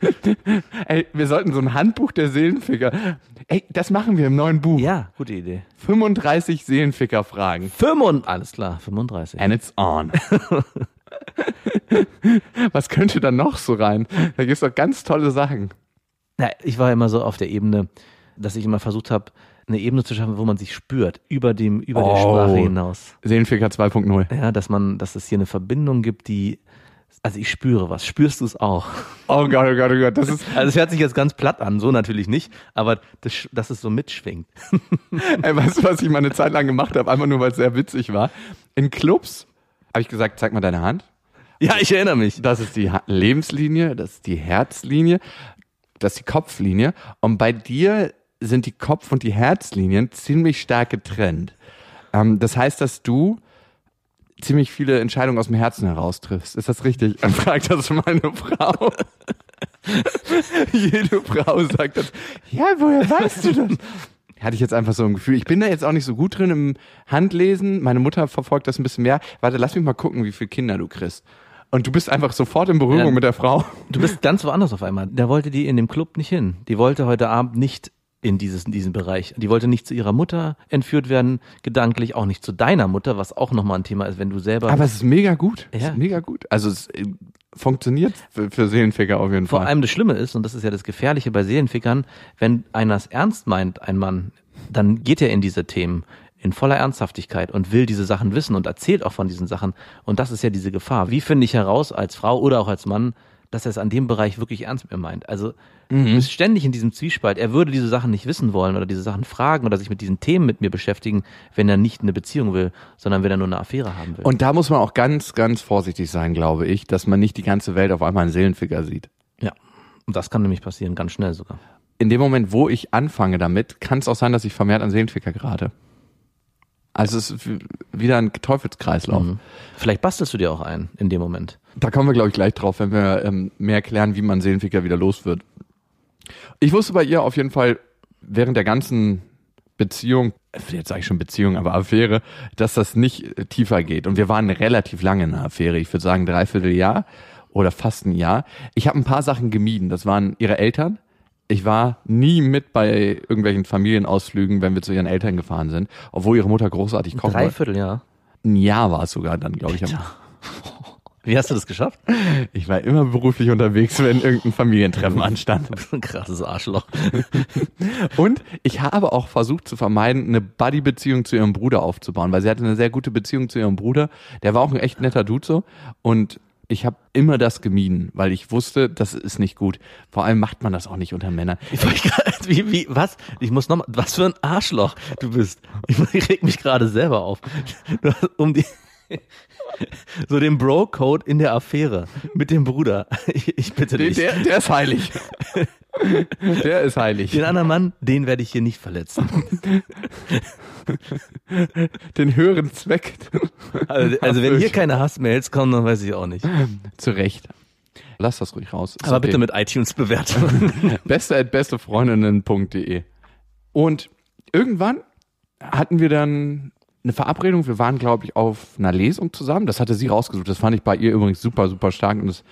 Ey, wir sollten so ein Handbuch der Seelenficker. Ey, das machen wir im neuen Buch. Ja, gute Idee. 35 Seelenficker-Fragen. 35, alles klar, 35. And it's on. Was könnte da noch so rein? Da gibt's doch ganz tolle Sachen. Na, ich war immer so auf der Ebene, dass ich immer versucht habe, eine Ebene zu schaffen, wo man sich spürt, über dem, über der Oh. Sprache hinaus. Seelenficker 2.0. Ja, dass man, dass es hier eine Verbindung gibt, die, also ich spüre was. Spürst du es auch? Oh Gott, oh Gott, oh Gott. Das ist, Also es hört sich jetzt ganz platt an, so natürlich nicht, aber das, dass es so mitschwingt. ey, weißt du, was ich mal eine Zeit lang gemacht habe? Einfach nur, weil es sehr witzig war. In Clubs habe ich gesagt, zeig mal deine Hand. Ja, ich erinnere mich. Das ist die Lebenslinie, das ist die Herzlinie. Das ist die Kopflinie. Und bei dir sind die Kopf- und die Herzlinien ziemlich stark getrennt. Ähm, das heißt, dass du ziemlich viele Entscheidungen aus dem Herzen heraus triffst. Ist das richtig? Dann fragt das meine Frau. Jede Frau sagt das. Ja, woher weißt du das? Hatte ich jetzt einfach so ein Gefühl. Ich bin da jetzt auch nicht so gut drin im Handlesen. Meine Mutter verfolgt das ein bisschen mehr. Warte, lass mich mal gucken, wie viele Kinder du kriegst. Und du bist einfach sofort in Berührung Ja. mit der Frau. Du bist ganz woanders auf einmal. Da wollte die in dem Club nicht hin. Die wollte heute Abend nicht in, dieses, in diesen Bereich. Die wollte nicht zu ihrer Mutter entführt werden, gedanklich, auch nicht zu deiner Mutter, was auch nochmal ein Thema ist, wenn du selber. Aber es ist mega gut. Es Ja. ist mega gut. Also es äh, funktioniert für, für Seelenficker auf jeden vor Fall. allem das Schlimme ist, und das ist ja das Gefährliche bei Seelenfickern, wenn einer es ernst meint, ein Mann, dann geht er in diese Themen in voller Ernsthaftigkeit und will diese Sachen wissen und erzählt auch von diesen Sachen. Und das ist ja diese Gefahr. Wie finde ich heraus als Frau oder auch als Mann, dass er es an dem Bereich wirklich ernst mit mir meint? Also du bist ständig in diesem Zwiespalt. Er würde diese Sachen nicht wissen wollen oder diese Sachen fragen oder sich mit diesen Themen mit mir beschäftigen, wenn er nicht eine Beziehung will, sondern wenn er nur eine Affäre haben will. Und da muss man auch ganz, ganz vorsichtig sein, glaube ich, dass man nicht die ganze Welt auf einmal einen Seelenficker sieht. ja. Und das kann nämlich passieren, ganz schnell sogar. In dem Moment, wo ich anfange damit, kann es auch sein, dass ich vermehrt an Seelenficker gerate. Also es ist wieder ein Teufelskreislauf. Mhm. Vielleicht bastelst du dir auch ein in dem Moment. Da kommen wir, glaube ich, gleich drauf, wenn wir ähm, mehr erklären, wie man Seelenficker wieder los wird. Ich wusste bei ihr auf jeden Fall während der ganzen Beziehung, jetzt sage ich schon Beziehung, aber Affäre, dass das nicht äh, tiefer geht. Und wir waren relativ lange in einer Affäre. Ich würde sagen dreiviertel Jahr oder fast ein Jahr. Ich habe ein paar Sachen gemieden. Das waren ihre Eltern. Ich war nie mit bei irgendwelchen Familienausflügen, wenn wir zu ihren Eltern gefahren sind, obwohl ihre Mutter großartig wollte. Dreiviertel, ja. Ein Jahr war es sogar dann, glaube ich. Wie hast du das geschafft? Ich war immer beruflich unterwegs, wenn irgendein Familientreffen anstand. Ein krasses Arschloch. Und ich habe auch versucht zu vermeiden, eine Buddy-Beziehung zu ihrem Bruder aufzubauen, weil sie hatte eine sehr gute Beziehung zu ihrem Bruder. Der war auch ein echt netter Dude so. Und ich habe immer das gemieden, weil ich wusste, das ist nicht gut. Vor allem macht man das auch nicht unter Männern. Ich gerade, wie, wie, was? Ich muss nochmal, was für ein Arschloch du bist. Ich, ich reg mich gerade selber auf. Um die, so den Bro-Code in der Affäre mit dem Bruder. Ich, ich bitte Der, dich. der, der ist heilig. Der ist heilig. Den anderen Mann, den werde ich hier nicht verletzen. Den höheren Zweck. Also, also wenn hier keine Hassmails kommen, dann weiß ich auch nicht. Zu Recht. Lass das ruhig raus. Ist Aber okay. bitte mit iTunes-Bewertungen. beste at bestefreundinnen.de. Und irgendwann hatten wir dann eine Verabredung. Wir waren, glaube ich, auf einer Lesung zusammen. Das hatte sie rausgesucht. Das fand ich bei ihr übrigens super, super stark. Und es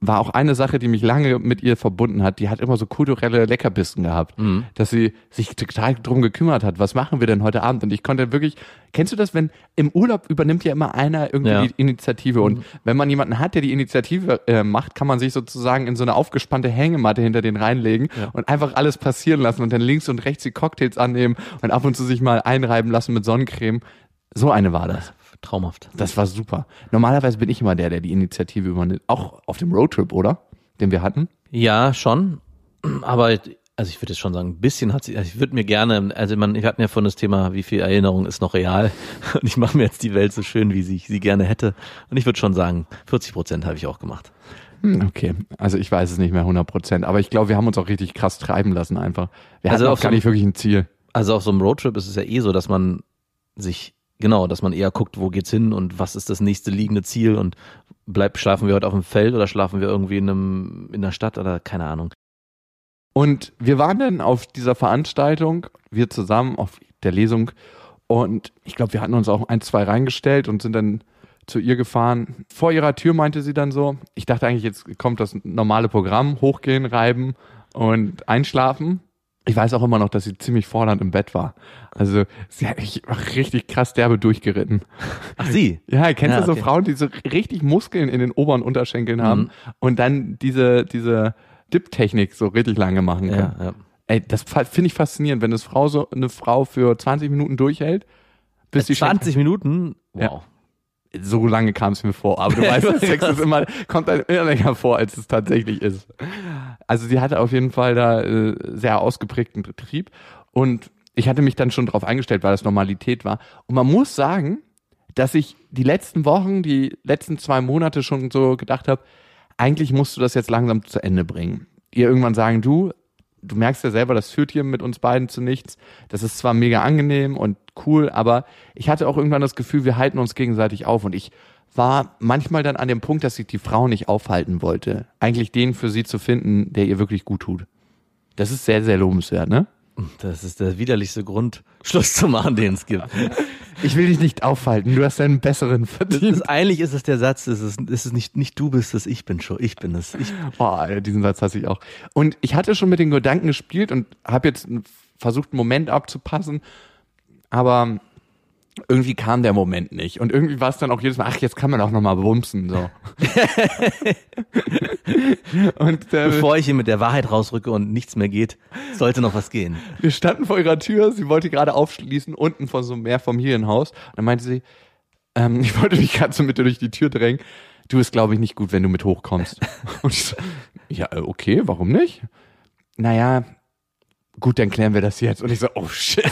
war auch eine Sache, die mich lange mit ihr verbunden hat. Die hat immer so kulturelle Leckerbissen gehabt, dass sie sich total drum gekümmert hat. Was machen wir denn heute Abend? Und ich konnte wirklich, kennst du das, wenn im Urlaub übernimmt ja immer einer irgendwie Ja. die Initiative und wenn man jemanden hat, der die Initiative äh, macht, kann man sich sozusagen in so eine aufgespannte Hängematte hinter den reinlegen und einfach alles passieren lassen und dann links und rechts die Cocktails annehmen und ab und zu sich mal einreiben lassen mit Sonnencreme. So eine war das. Traumhaft. Das war super. Normalerweise bin ich immer der, der die Initiative übernimmt. Auch auf dem Roadtrip, oder? Den wir hatten. Ja, schon. Aber also ich würde jetzt schon sagen, ein bisschen hat sie, also ich würde mir gerne, also man, wir hatten ja von das Thema, wie viel Erinnerung ist noch real. Und ich mache mir jetzt die Welt so schön, wie sie sie gerne hätte. Und ich würde schon sagen, 40 Prozent habe ich auch gemacht. Hm, okay. Also ich weiß es nicht mehr 100 Prozent. Aber ich glaube, wir haben uns auch richtig krass treiben lassen einfach. Wir Also hatten auch gar so- nicht wirklich ein Ziel. Also auf so einem Roadtrip ist es ja eh so, dass man sich, genau, dass man eher guckt, wo geht's hin und was ist das nächste liegende Ziel und bleibt, schlafen wir heute auf dem Feld oder schlafen wir irgendwie in einem, in der Stadt oder keine Ahnung. Und wir waren dann auf dieser Veranstaltung, wir zusammen auf der Lesung. Und ich glaube, wir hatten uns auch ein, zwei reingestellt und sind dann zu ihr gefahren. Vor ihrer Tür meinte sie dann so, ich dachte eigentlich, jetzt kommt das normale Programm, hochgehen, reiben und einschlafen. Ich weiß auch immer noch, dass sie ziemlich fordernd im Bett war. Also sie hat mich richtig krass derbe durchgeritten. Ach sie? Ja, kennst Ja, du so okay. Frauen, die so richtig Muskeln in den oberen Unterschenkeln haben und dann diese, diese Dip-Technik so richtig lange machen können. Ja, ja. Ey, das finde ich faszinierend, wenn das Frau so eine Frau für 20 Minuten durchhält, bis die 20 Minuten? Ja. So lange kam es mir vor. Aber du weißt, weiß, Sex ist immer, kommt einem immer länger vor, als es tatsächlich ist. Also sie hatte auf jeden Fall da äh, sehr ausgeprägten Betrieb und ich hatte mich dann schon darauf eingestellt, weil das Normalität war. Und man muss sagen, dass ich die letzten Wochen, die letzten zwei Monate schon so gedacht habe, eigentlich musst du das jetzt langsam zu Ende bringen. ihr irgendwann sagen, du, du merkst ja selber, das führt hier mit uns beiden zu nichts. Das ist zwar mega angenehm und cool, aber ich hatte auch irgendwann das Gefühl, wir halten uns gegenseitig auf und ich war manchmal dann an dem Punkt, dass ich die Frau nicht aufhalten wollte. Eigentlich den für sie zu finden, der ihr wirklich gut tut. Das ist sehr, sehr lobenswert, ne? Das ist der widerlichste Grund, Schluss zu machen, den es gibt. Ich will dich nicht aufhalten, du hast einen besseren verdient. ist, eigentlich ist es der Satz, es ist, es ist nicht, nicht du bist es, ich bin schon, ich bin es. Ich, Boah, diesen Satz hasse ich auch. Und ich hatte schon mit den Gedanken gespielt und habe jetzt versucht, einen Moment abzupassen, aber irgendwie kam der Moment nicht. Und irgendwie war es dann auch jedes Mal, ach, jetzt kann man auch nochmal bumsen. So. und äh, bevor ich hier mit der Wahrheit rausrücke und nichts mehr geht, sollte noch was gehen. wir standen vor ihrer Tür, sie wollte gerade aufschließen, unten vor so einem Mehrfamilienhaus. Und dann meinte sie, ähm, ich wollte mich gerade so mit dir durch die Tür drängen. Du ist, glaube ich, nicht gut, wenn du mit hochkommst. Und ich so, ja, äh, okay, warum nicht? Naja, gut, dann klären wir das jetzt. Und ich so, oh shit.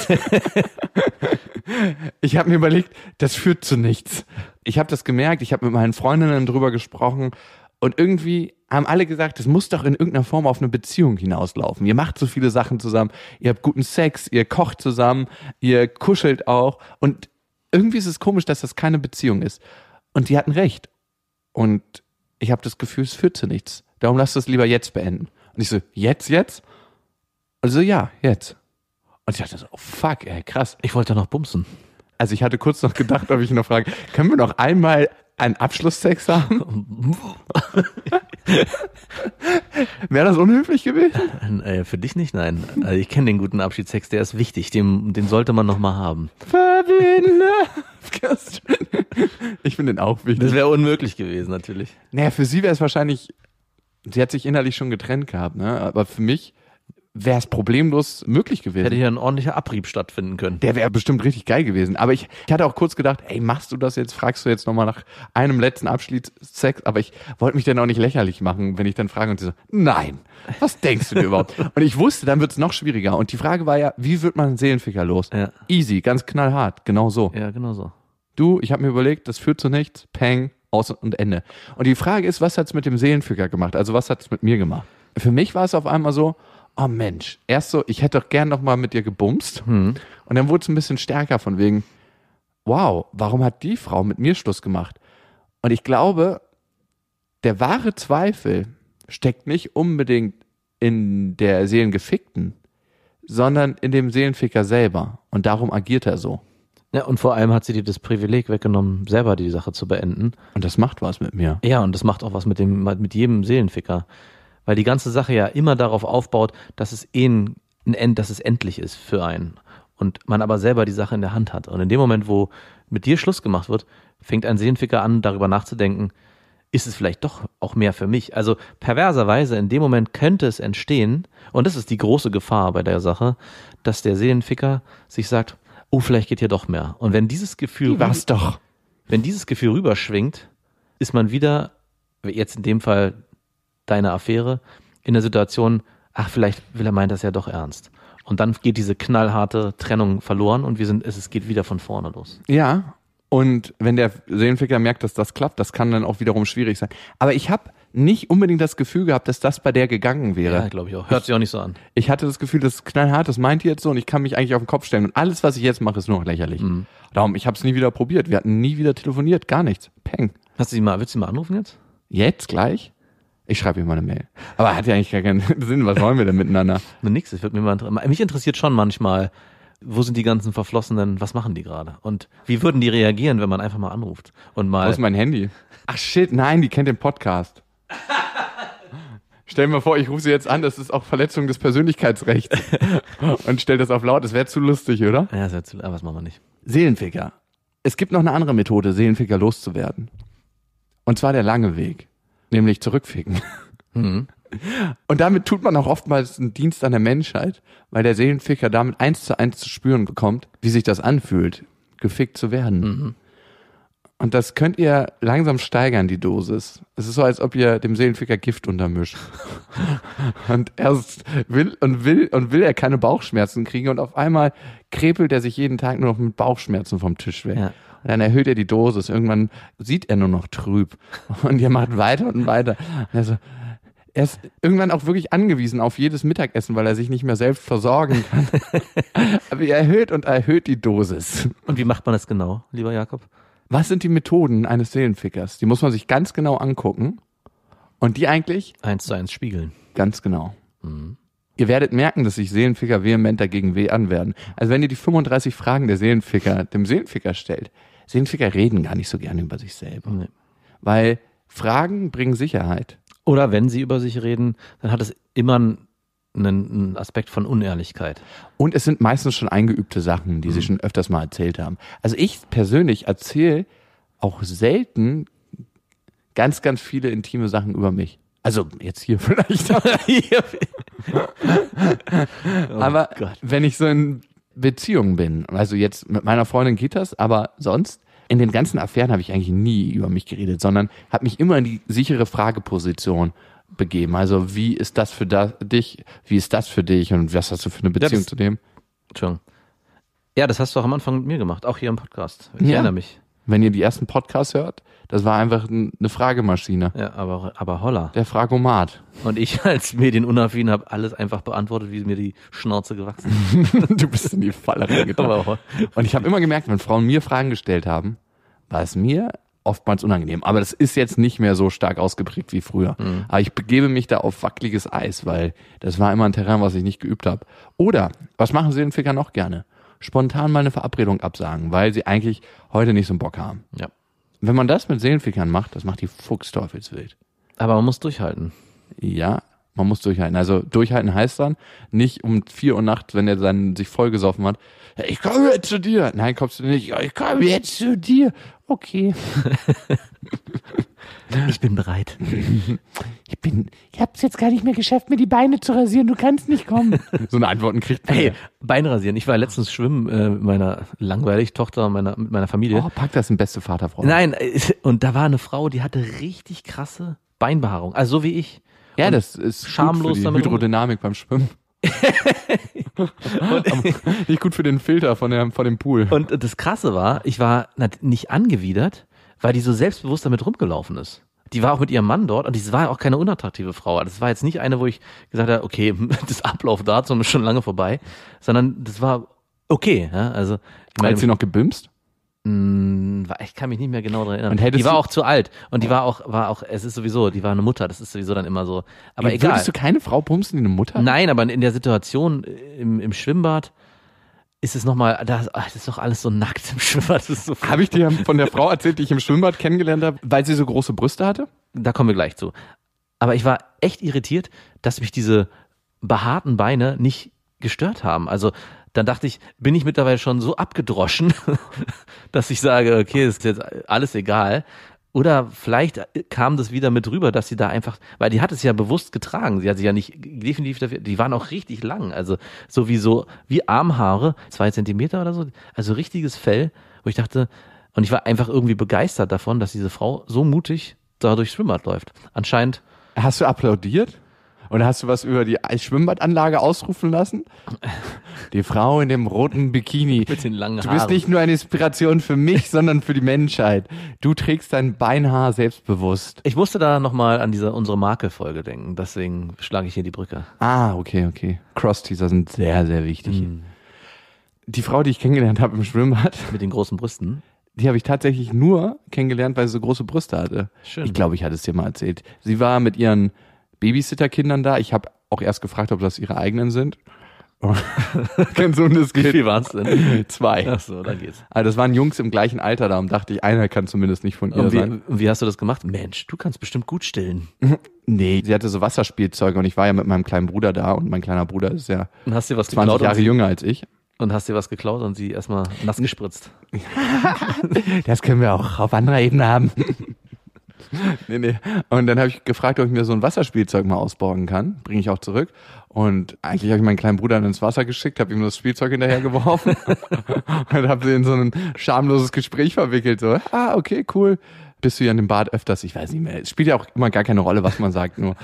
Ich habe mir überlegt, das führt zu nichts. Ich habe das gemerkt, ich habe mit meinen Freundinnen drüber gesprochen und irgendwie haben alle gesagt, das muss doch in irgendeiner Form auf eine Beziehung hinauslaufen. Ihr macht so viele Sachen zusammen, ihr habt guten Sex, ihr kocht zusammen, ihr kuschelt auch und irgendwie ist es komisch, dass das keine Beziehung ist. Und die hatten recht. Und ich habe das Gefühl, es führt zu nichts. Darum lasst es lieber jetzt beenden. Und ich so, jetzt, jetzt? Also ja, jetzt. Und ich dachte so, oh fuck, ey, krass. Ich wollte noch bumsen. Also ich hatte kurz noch gedacht, ob ich noch frage, können wir noch einmal einen Abschlusssex haben? Wäre das unhöflich gewesen? Äh, für dich nicht, nein. Also ich kenne den guten Abschiedsex, der ist wichtig, den, den sollte man noch mal haben. Ich finde den auch wichtig. Das wäre unmöglich gewesen, natürlich. Naja, für sie wäre es wahrscheinlich, sie hat sich innerlich schon getrennt gehabt, ne? Aber für mich wäre es problemlos möglich gewesen. Hätte hier ein ordentlicher Abrieb stattfinden können. Der wäre bestimmt richtig geil gewesen. Aber ich, ich hatte auch kurz gedacht, ey, machst du das jetzt? Fragst du jetzt nochmal nach einem letzten Abschiedssex? Aber ich wollte mich dann auch nicht lächerlich machen, wenn ich dann frage und sie so, nein, was denkst du dir überhaupt? Und ich wusste, dann wird es noch schwieriger. Und die Frage war ja, wie wird man einen Seelenficker los? Ja. Easy, ganz knallhart, genau so. Ja, genau so. Du, ich habe mir überlegt, das führt zu nichts, Peng, aus und Ende. Und die Frage ist, was hat's mit dem Seelenficker gemacht? Also was hat's mit mir gemacht? Für mich war es auf einmal so, oh Mensch, erst so, ich hätte doch gern noch mal mit dir gebumst. Und dann wurde es ein bisschen stärker von wegen, wow, warum hat die Frau mit mir Schluss gemacht? Und ich glaube, der wahre Zweifel steckt nicht unbedingt in der Seelengefickten, sondern in dem Seelenficker selber. Und darum agiert er so. Ja, und vor allem hat sie dir das Privileg weggenommen, selber die Sache zu beenden. Und das macht was mit mir. Ja, und das macht auch was mit dem, mit jedem Seelenficker. Weil die ganze Sache ja immer darauf aufbaut, dass es eh ein, ein dass es endlich ist für einen. Und man aber selber die Sache in der Hand hat. Und in dem Moment, wo mit dir Schluss gemacht wird, fängt ein Seelenficker an, darüber nachzudenken, ist es vielleicht doch auch mehr für mich? Also perverserweise in dem Moment könnte es entstehen, und das ist die große Gefahr bei der Sache, dass der Seelenficker sich sagt, oh, vielleicht geht hier doch mehr. Und wenn dieses Gefühl, Was doch. wenn dieses Gefühl rüberschwingt, ist man wieder, jetzt in dem Fall deine Affäre, in der Situation, ach, vielleicht will er meint das ja doch ernst. Und dann geht diese knallharte Trennung verloren und wir sind, es, es geht wieder von vorne los. Ja. Und wenn der Seelenficker merkt, dass das klappt, das kann dann auch wiederum schwierig sein. Aber ich habe nicht unbedingt das Gefühl gehabt, dass das bei der gegangen wäre. Ja, glaube ich auch. Hört sich auch nicht so an. Ich hatte das Gefühl, das ist knallhart, das meint die jetzt so und ich kann mich eigentlich auf den Kopf stellen. Und alles, was ich jetzt mache, ist nur noch lächerlich. Darum, ich habe es nie wieder probiert. Wir hatten nie wieder telefoniert, gar nichts. Peng. Hast du sie mal, willst du sie mal anrufen jetzt? Jetzt gleich? Ich schreibe ihm mal eine Mail. Aber hat ja eigentlich gar keinen Sinn. Was wollen wir denn miteinander? Na, nix. Ich würde mir mal, inter- mich interessiert schon manchmal, wo sind die ganzen Verflossenen, was machen die gerade? Und wie würden die reagieren, wenn man einfach mal anruft? Und Wo mal, ist mein Handy? Ach shit, nein, die kennt den Podcast. Stell mir vor, ich rufe sie jetzt an, das ist auch Verletzung des Persönlichkeitsrechts. Und stell das auf laut, das wäre zu lustig, oder? ja, ist ja zu, ah, was machen wir nicht? Seelenficker. Es gibt noch eine andere Methode, Seelenficker loszuwerden. Und zwar der lange Weg. Nämlich zurückficken. Mhm. Und damit tut man auch oftmals einen Dienst an der Menschheit, weil der Seelenficker damit eins zu eins zu spüren bekommt, wie sich das anfühlt, gefickt zu werden. Und das könnt ihr langsam steigern, die Dosis. Es ist so, als ob ihr dem Seelenficker Gift untermischt. und erst will und will und will er keine Bauchschmerzen kriegen und auf einmal krepelt er sich jeden Tag nur noch mit Bauchschmerzen vom Tisch weg. Ja. Dann erhöht er die Dosis. Irgendwann sieht er nur noch trüb. Und ihr macht weiter und weiter. Und er ist irgendwann auch wirklich angewiesen auf jedes Mittagessen, weil er sich nicht mehr selbst versorgen kann. Aber er erhöht und erhöht die Dosis. Und wie macht man das genau, lieber Jakob? Was sind die Methoden eines Seelenfickers? Die muss man sich ganz genau angucken. Und die eigentlich Eins zu eins spiegeln. ganz genau. Ihr werdet merken, dass sich Seelenficker vehement dagegen wehren werden. Also wenn ihr die 35 Fragen der Seelenficker dem Seelenficker stellt, Seelenficker reden gar nicht so gerne über sich selber. Nee. Weil Fragen bringen Sicherheit. Oder wenn sie über sich reden, dann hat es immer einen, einen Aspekt von Unehrlichkeit. Und es sind meistens schon eingeübte Sachen, die sie schon öfters mal erzählt haben. Also ich persönlich erzähle auch selten ganz, ganz viele intime Sachen über mich. Also jetzt hier vielleicht. aber Gott. wenn ich so in Beziehungen bin, also jetzt mit meiner Freundin geht das, aber sonst in den ganzen Affären habe ich eigentlich nie über mich geredet, sondern habe mich immer in die sichere Frageposition begeben. Also wie ist das für da, dich? Wie ist das für dich? Und was hast du für eine Beziehung das- zu dem? Entschuldigung. Ja, das hast du auch am Anfang mit mir gemacht, auch hier im Podcast. Ich Ja. erinnere mich. Wenn ihr die ersten Podcasts hört, das war einfach ein- eine Fragemaschine. Ja, aber, aber holla. Der Fragomat. Und ich als Medienunaffin habe alles einfach beantwortet, wie mir die Schnauze gewachsen ist. du bist in die Falle reingetan. Und ich habe immer gemerkt, wenn Frauen mir Fragen gestellt haben, war es mir oftmals unangenehm. Aber das ist jetzt nicht mehr so stark ausgeprägt wie früher. Aber ich begebe mich da auf wackeliges Eis, weil das war immer ein Terrain, was ich nicht geübt habe. Oder, was machen sie den Ficker noch gerne? Spontan mal eine Verabredung absagen, weil sie eigentlich heute nicht so einen Bock haben. Ja. Wenn man das mit Seelenfickern macht, das macht die Fuchsteufelswild. Aber man muss durchhalten. Ja, man muss durchhalten. Also durchhalten heißt dann nicht um vier Uhr nachts, wenn er dann sich vollgesoffen hat, "Ja, ich komme jetzt zu dir. Nein, kommst du nicht. "Ja, Ich komme jetzt zu dir. Okay. Ich bin bereit. Ich bin, ich hab's jetzt gar nicht mehr geschafft, mir die Beine zu rasieren. Du kannst nicht kommen. So eine Antworten kriegt man. Hey. Bein rasieren. Ich war letztens schwimmen äh, mit meiner langweilig Tochter meiner, mit meiner Familie. Oh, pack das in beste Vaterfrau. Nein, und da war eine Frau, die hatte richtig krasse Beinbehaarung. Also so wie ich. ja, und das ist schamlos gut für die damit Hydrodynamik beim Schwimmen. Nicht gut für den Filter von, der, von dem Pool. Und das Krasse war, ich war nicht angewidert, weil die so selbstbewusst damit rumgelaufen ist. Die war auch mit ihrem Mann dort und die war auch keine unattraktive Frau. Das war jetzt nicht eine, wo ich gesagt habe, okay, das Ablaufdatum ist schon lange vorbei, sondern das war okay. Ja? Also ich meine, Hat sie noch gebimst? war- ich kann mich nicht mehr genau daran erinnern. Die war auch zu alt und die war auch, war auch, es ist sowieso, die war eine Mutter. Das ist sowieso dann immer so. Aber egal. Würdest du keine Frau bumsen, die eine Mutter hat? Nein, aber in der Situation im, im Schwimmbad ist es nochmal, das, ach, das ist doch alles so nackt im Schwimmbad. Das ist so Habe ich dir von der Frau erzählt, die ich im Schwimmbad kennengelernt habe, weil sie so große Brüste hatte? da kommen wir gleich zu. Aber ich war echt irritiert, dass mich diese behaarten Beine nicht gestört haben. Also dann dachte ich, bin ich mittlerweile schon so abgedroschen, dass ich sage, okay, ist jetzt alles egal. Oder vielleicht kam das wieder mit rüber, dass sie da einfach, weil die hat es ja bewusst getragen. Sie hat sich ja nicht definitiv dafür, die waren auch richtig lang. Also so wie so, wie Armhaare, zwei Zentimeter oder so. Also richtiges Fell, wo ich dachte, und ich war einfach irgendwie begeistert davon, dass diese Frau so mutig da durchs Schwimmbad läuft. Anscheinend, Hast du applaudiert? Oder hast du was über die Schwimmbadanlage ausrufen lassen? Die Frau in dem roten Bikini. Mit den langen Du bist nicht nur eine Inspiration für mich, sondern für die Menschheit. Du trägst dein Beinhaar selbstbewusst. ich musste da nochmal an diese unsere Marke-Folge denken, deswegen schlage ich hier die Brücke. Ah, okay, okay. Cross-Teaser sind sehr, sehr wichtig. Hm. Die Frau, die ich kennengelernt habe im Schwimmbad, Mit den großen Brüsten. die habe ich tatsächlich nur kennengelernt, weil sie so große Brüste hatte. Schön. Ich glaube, ich hatte es dir mal erzählt. Sie war mit ihren Babysitter-Kindern da. Ich habe auch erst gefragt, ob das ihre eigenen sind. Kein Sohnes Wie viel waren es denn? Zwei. Ach so, dann geht's. Also das waren Jungs im gleichen Alter da und dachte ich, einer kann zumindest nicht von ihr Und sein. wie, und wie hast du das gemacht? Mensch, du kannst bestimmt gut stillen. Nee, sie hatte so Wasserspielzeuge und ich war ja mit meinem kleinen Bruder da und mein kleiner Bruder ist ja Und hast dir was 20 geklaut Jahre jünger als ich. und hast dir was geklaut und sie erstmal nass gespritzt. Das können wir auch auf anderer Ebene haben. nee, nee. Und dann habe ich gefragt, ob ich mir so ein Wasserspielzeug mal ausborgen kann. Bringe ich auch zurück. Und eigentlich habe ich meinen kleinen Bruder ins Wasser geschickt, habe ihm das Spielzeug hinterhergeworfen und habe sie in so ein schamloses Gespräch verwickelt. So, ah, okay, cool. Bist du ja in dem Bad öfters? Ich weiß nicht mehr. Es spielt ja auch immer gar keine Rolle, was man sagt. Nur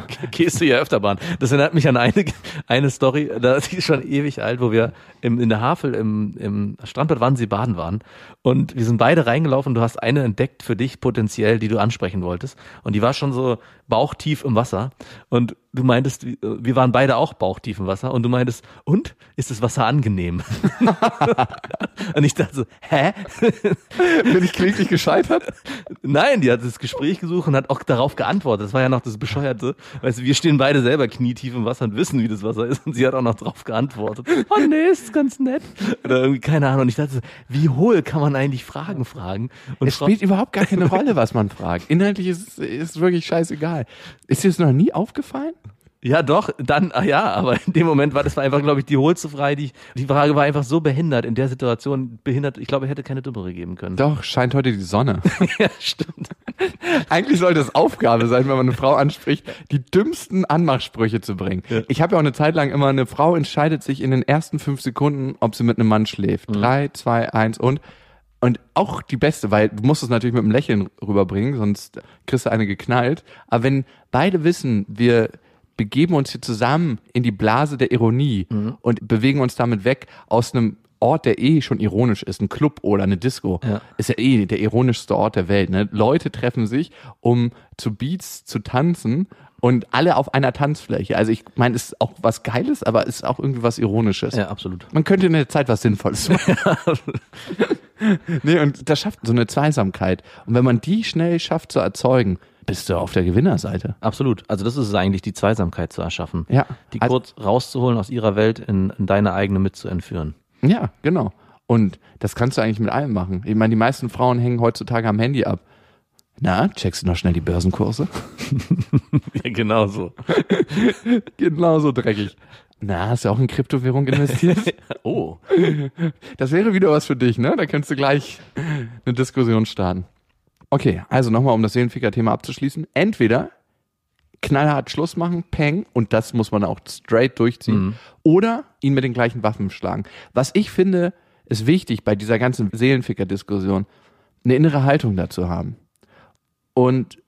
gehst du ja öfter Bahn. Das erinnert mich an eine, eine Story, da die ist schon ewig alt, wo wir im, in der Havel im, im Strandbad Wannsee baden waren und wir sind beide reingelaufen und du hast eine entdeckt für dich potenziell, die du ansprechen wolltest und die war schon so bauchtief im Wasser und du meintest, wir waren beide auch bauchtief im Wasser und du meintest, und? Ist das Wasser angenehm? und ich dachte so, hä? Bin ich kläglich gescheitert? Nein, die hat das Gespräch gesucht und hat auch darauf geantwortet. Das war ja noch das Bescheuerte. Weißt du, wir stehen beide selber knietief im Wasser und wissen, wie das Wasser ist und sie hat auch noch darauf geantwortet. Oh nee, ist ganz nett. Oder irgendwie, keine Ahnung. Und ich dachte so, wie hohl kann man eigentlich Fragen fragen? Und es spielt überhaupt gar keine Rolle, was man fragt. Inhaltlich ist es wirklich scheißegal. Ist dir das noch nie aufgefallen? Ja, doch, dann, ah ja, aber in dem Moment war das war einfach, glaube ich, die holste Frage. Die, die Frage war einfach so behindert, in der Situation behindert, ich glaube, er hätte keine dümmere geben können. Doch, scheint heute die Sonne. ja, stimmt. Eigentlich sollte es Aufgabe sein, wenn man eine Frau anspricht, die dümmsten Anmachsprüche zu bringen. Ja. Ich habe ja auch eine Zeit lang immer, eine Frau entscheidet sich in den ersten fünf Sekunden, ob sie mit einem Mann schläft. Mhm. Drei, zwei, eins und und auch die beste, weil du musst es natürlich mit einem Lächeln rüberbringen, sonst kriegst du eine geknallt. Aber wenn beide wissen, wir begeben uns hier zusammen in die Blase der Ironie mhm. und bewegen uns damit weg aus einem Ort, der eh schon ironisch ist, ein Club oder eine Disco, ja. ist ja eh der ironischste Ort der Welt. Ne? Leute treffen sich, um zu Beats zu tanzen und alle auf einer Tanzfläche. Also ich meine, es ist auch was Geiles, aber es ist auch irgendwie was Ironisches. Ja, absolut. Man könnte in der Zeit was Sinnvolles machen. nee, und das schafft so eine Zweisamkeit. Und wenn man die schnell schafft zu erzeugen, bist du auf der Gewinnerseite. Absolut. Also das ist es eigentlich, die Zweisamkeit zu erschaffen. Ja. Die also, kurz rauszuholen aus ihrer Welt in, in deine eigene mitzuentführen. Ja, genau. Und das kannst du eigentlich mit allem machen. Ich meine, die meisten Frauen hängen heutzutage am Handy ab. Na, checkst du noch schnell die Börsenkurse? ja, genau so. genau so dreckig. Na, hast du auch in Kryptowährung investiert? oh. Das wäre wieder was für dich, ne? Da könntest du gleich eine Diskussion starten. Okay, also nochmal, um das Seelenficker-Thema abzuschließen. Entweder knallhart Schluss machen, peng, und das muss man auch straight durchziehen, mhm. oder ihn mit den gleichen Waffen schlagen. Was ich finde, ist wichtig bei dieser ganzen Seelenficker-Diskussion, eine innere Haltung dazu haben. Und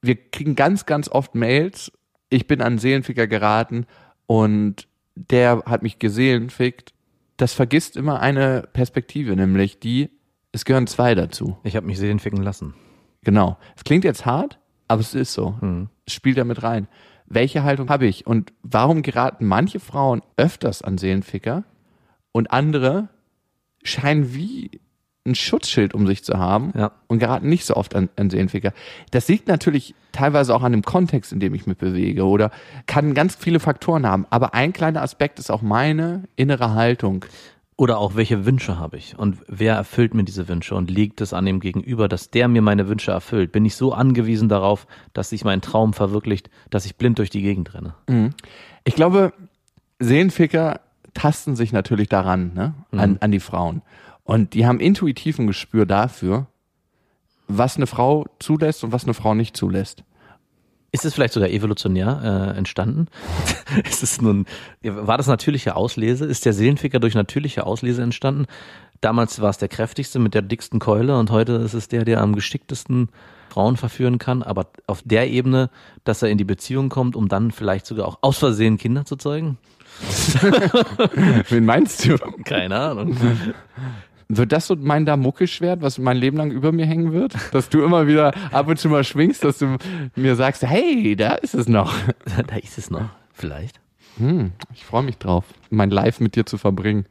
wir kriegen ganz, ganz oft Mails, ich bin an Seelenficker geraten und der hat mich geseelenfickt. Das vergisst immer eine Perspektive, nämlich die, es gehören zwei dazu. Ich habe mich seelenficken lassen. Genau. Es klingt jetzt hart, aber es ist so. Mhm. Es spielt damit rein. Welche Haltung habe ich? Und warum geraten manche Frauen öfters an Seelenficker und andere scheinen wie ein Schutzschild um sich zu haben ja. und geraten nicht so oft an, an Seelenficker. Das liegt natürlich teilweise auch an dem Kontext, in dem ich mich bewege oder kann ganz viele Faktoren haben. Aber ein kleiner Aspekt ist auch meine innere Haltung. Oder auch, welche Wünsche habe ich und wer erfüllt mir diese Wünsche und liegt es an dem Gegenüber, dass der mir meine Wünsche erfüllt? Bin ich so angewiesen darauf, dass sich mein Traum verwirklicht, dass ich blind durch die Gegend renne? Mhm. Ich glaube, Seelenficker tasten sich natürlich daran, ne? an, mhm. an die Frauen. Und die haben intuitiv ein Gespür dafür, was eine Frau zulässt und was eine Frau nicht zulässt. Ist es vielleicht sogar evolutionär äh, entstanden? ist es nun, war das natürliche Auslese? Ist der Seelenficker durch natürliche Auslese entstanden? Damals war es der kräftigste mit der dicksten Keule und heute ist es der, der am geschicktesten Frauen verführen kann, aber auf der Ebene, dass er in die Beziehung kommt, um dann vielleicht sogar auch aus Versehen Kinder zu zeugen? Wen meinst du? Keine Ahnung. Wird das so mein Damokelschwert, was mein Leben lang über mir hängen wird? Dass du immer wieder ab und zu mal schwingst, dass du mir sagst, hey, da ist es noch. Da ist es noch, vielleicht. Hm, ich freue mich drauf, mein Live mit dir zu verbringen.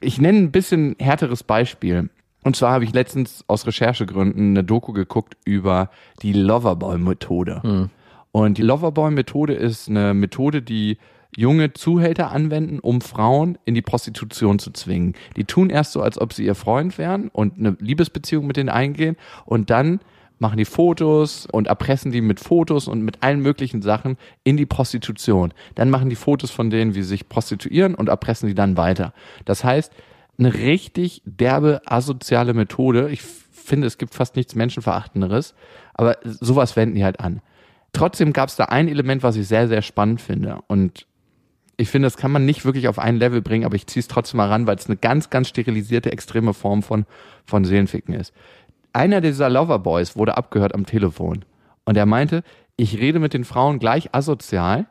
Ich nenne ein bisschen härteres Beispiel. Und zwar habe ich letztens aus Recherchegründen eine Doku geguckt über die Loverboy-Methode. Hm. Und die Loverboy-Methode ist eine Methode, die junge Zuhälter anwenden, um Frauen in die Prostitution zu zwingen. Die tun erst so, als ob sie ihr Freund wären und eine Liebesbeziehung mit denen eingehen und dann machen die Fotos und erpressen die mit Fotos und mit allen möglichen Sachen in die Prostitution. Dann machen die Fotos von denen, wie sie sich prostituieren und erpressen die dann weiter. Das heißt, eine richtig derbe asoziale Methode. Ich finde, es gibt fast nichts Menschenverachtenderes, aber sowas wenden die halt an. Trotzdem gab es da ein Element, was ich sehr, sehr spannend finde. Und ich finde, das kann man nicht wirklich auf ein Level bringen, aber ich ziehe es trotzdem mal ran, weil es eine ganz, ganz sterilisierte, extreme Form von, von Seelenficken ist. Einer dieser Loverboys wurde abgehört am Telefon Und er meinte, ich rede mit den Frauen gleich asozial,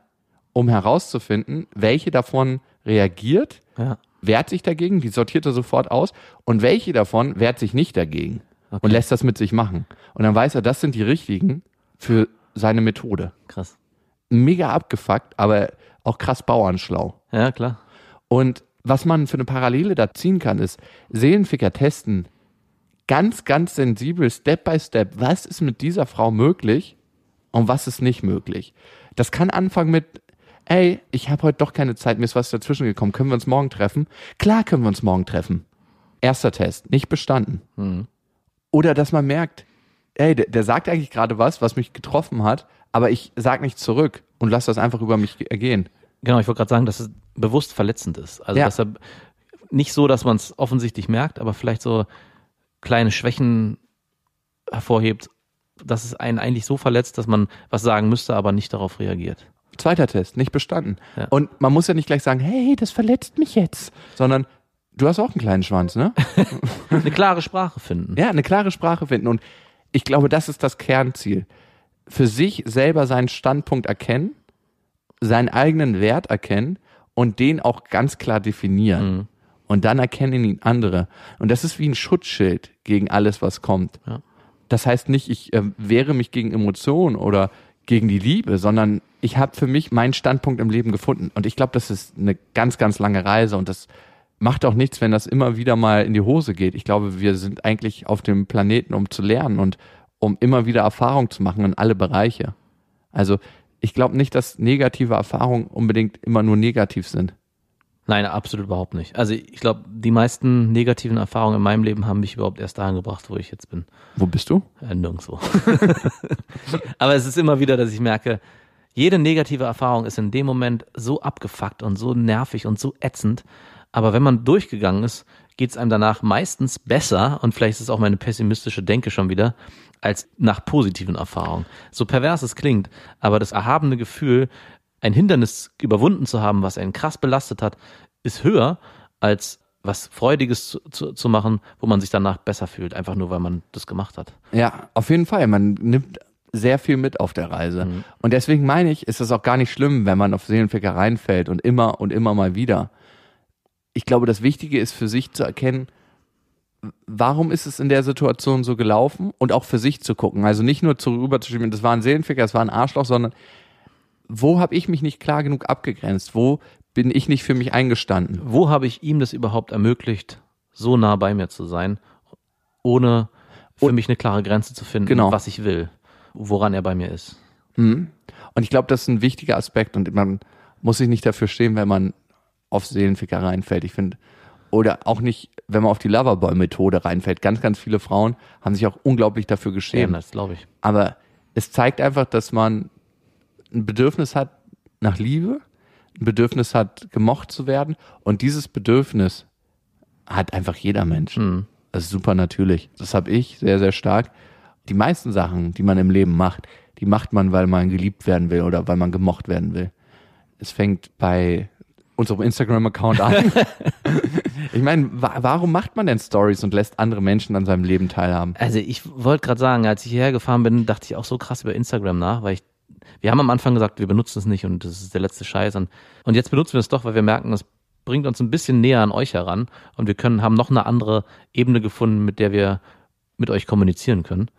um herauszufinden, welche davon reagiert, Ja. wehrt sich dagegen, die sortiert er sofort aus, und welche davon wehrt sich nicht dagegen und lässt das mit sich machen. Und dann weiß er, das sind die richtigen für seine Methode. Krass. Mega abgefuckt, aber auch krass bauernschlau. Ja, klar. Und was man für eine Parallele da ziehen kann, ist Seelenficker testen ganz, ganz sensibel, Step by Step, was ist mit dieser Frau möglich und was ist nicht möglich. Das kann anfangen mit, ey, ich habe heute doch keine Zeit, mir ist was dazwischen gekommen, können wir uns morgen treffen? Klar können wir uns morgen treffen. Erster Test, nicht bestanden. Oder dass man merkt, ey, der, der sagt eigentlich gerade was, was mich getroffen hat, aber ich sag nicht zurück und lass das einfach über mich ergehen. Genau, ich wollte gerade sagen, dass es bewusst verletzend ist. Also Ja. dass er nicht so, dass man es offensichtlich merkt, aber vielleicht so kleine Schwächen hervorhebt, dass es einen eigentlich so verletzt, dass man was sagen müsste, aber nicht darauf reagiert. Zweiter Test, nicht bestanden. Ja. Und man muss ja nicht gleich sagen, hey, das verletzt mich jetzt, sondern du hast auch einen kleinen Schwanz, ne? Eine klare Sprache finden. ja, eine klare Sprache finden. Und ich glaube, das ist das Kernziel. Für sich selber seinen Standpunkt erkennen, seinen eigenen Wert erkennen und den auch ganz klar definieren. Und dann erkennen ihn andere. Und das ist wie ein Schutzschild gegen alles, was kommt. Ja. Das heißt nicht, ich äh, wehre mich gegen Emotionen oder gegen die Liebe, sondern ich habe für mich meinen Standpunkt im Leben gefunden. Und ich glaube, das ist eine ganz, ganz lange Reise und das macht auch nichts, wenn das immer wieder mal in die Hose geht. Ich glaube, wir sind eigentlich auf dem Planeten, um zu lernen und um immer wieder Erfahrung zu machen in alle Bereiche. Also ich glaube nicht, dass negative Erfahrungen unbedingt immer nur negativ sind. Nein, absolut überhaupt nicht. Also ich glaube, die meisten negativen Erfahrungen in meinem Leben haben mich überhaupt erst dahin gebracht, wo ich jetzt bin. Wo bist du? Äh, nirgendwo. Aber es ist immer wieder, dass ich merke, jede negative Erfahrung ist in dem Moment so abgefuckt und so nervig und so ätzend. Aber wenn man durchgegangen ist, geht es einem danach meistens besser und vielleicht ist es auch meine pessimistische Denke schon wieder, als nach positiven Erfahrungen. So pervers es klingt, aber das erhabene Gefühl, ein Hindernis überwunden zu haben, was einen krass belastet hat, ist höher als was Freudiges zu, zu, zu machen, wo man sich danach besser fühlt, einfach nur weil man das gemacht hat. Ja, auf jeden Fall. Man nimmt sehr viel mit auf der Reise. Und deswegen meine ich, ist es auch gar nicht schlimm, wenn man auf Seelenficker reinfällt und immer und immer mal wieder. Ich glaube, das Wichtige ist für sich zu erkennen, warum ist es in der Situation so gelaufen und auch für sich zu gucken. Also nicht nur zu rüberzuschieben, das war ein Seelenficker, das war ein Arschloch, sondern wo habe ich mich nicht klar genug abgegrenzt? Wo bin ich nicht für mich eingestanden? Wo habe ich ihm das überhaupt ermöglicht, so nah bei mir zu sein, ohne für mich eine klare Grenze zu finden, Genau. was ich will, woran er bei mir ist. Und ich glaube, das ist ein wichtiger Aspekt und man muss sich nicht dafür stehen, wenn man auf Seelenficker reinfällt. Ich finde, oder auch nicht, wenn man auf die Loverboy-Methode reinfällt. Ganz, ganz viele Frauen haben sich auch unglaublich dafür Ja, geschämt. das glaube ich. Aber es zeigt einfach, dass man ein Bedürfnis hat nach Liebe, ein Bedürfnis hat, gemocht zu werden. Und dieses Bedürfnis hat einfach jeder Mensch. Das ist super natürlich. Das habe ich sehr, sehr stark. Die meisten Sachen, die man im Leben macht, die macht man, weil man geliebt werden will oder weil man gemocht werden will. Es fängt bei unserem Instagram-Account an. ich meine, wa warum macht man denn Stories und lässt andere Menschen an seinem Leben teilhaben? Also ich wollte gerade sagen, als ich hierher gefahren bin, dachte ich auch so krass über Instagram nach, weil ich, wir haben am Anfang gesagt, wir benutzen es nicht und das ist der letzte Scheiß. Und, und jetzt benutzen wir es doch, weil wir merken, das bringt uns ein bisschen näher an euch heran und wir können, haben noch eine andere Ebene gefunden, mit der wir mit euch kommunizieren können.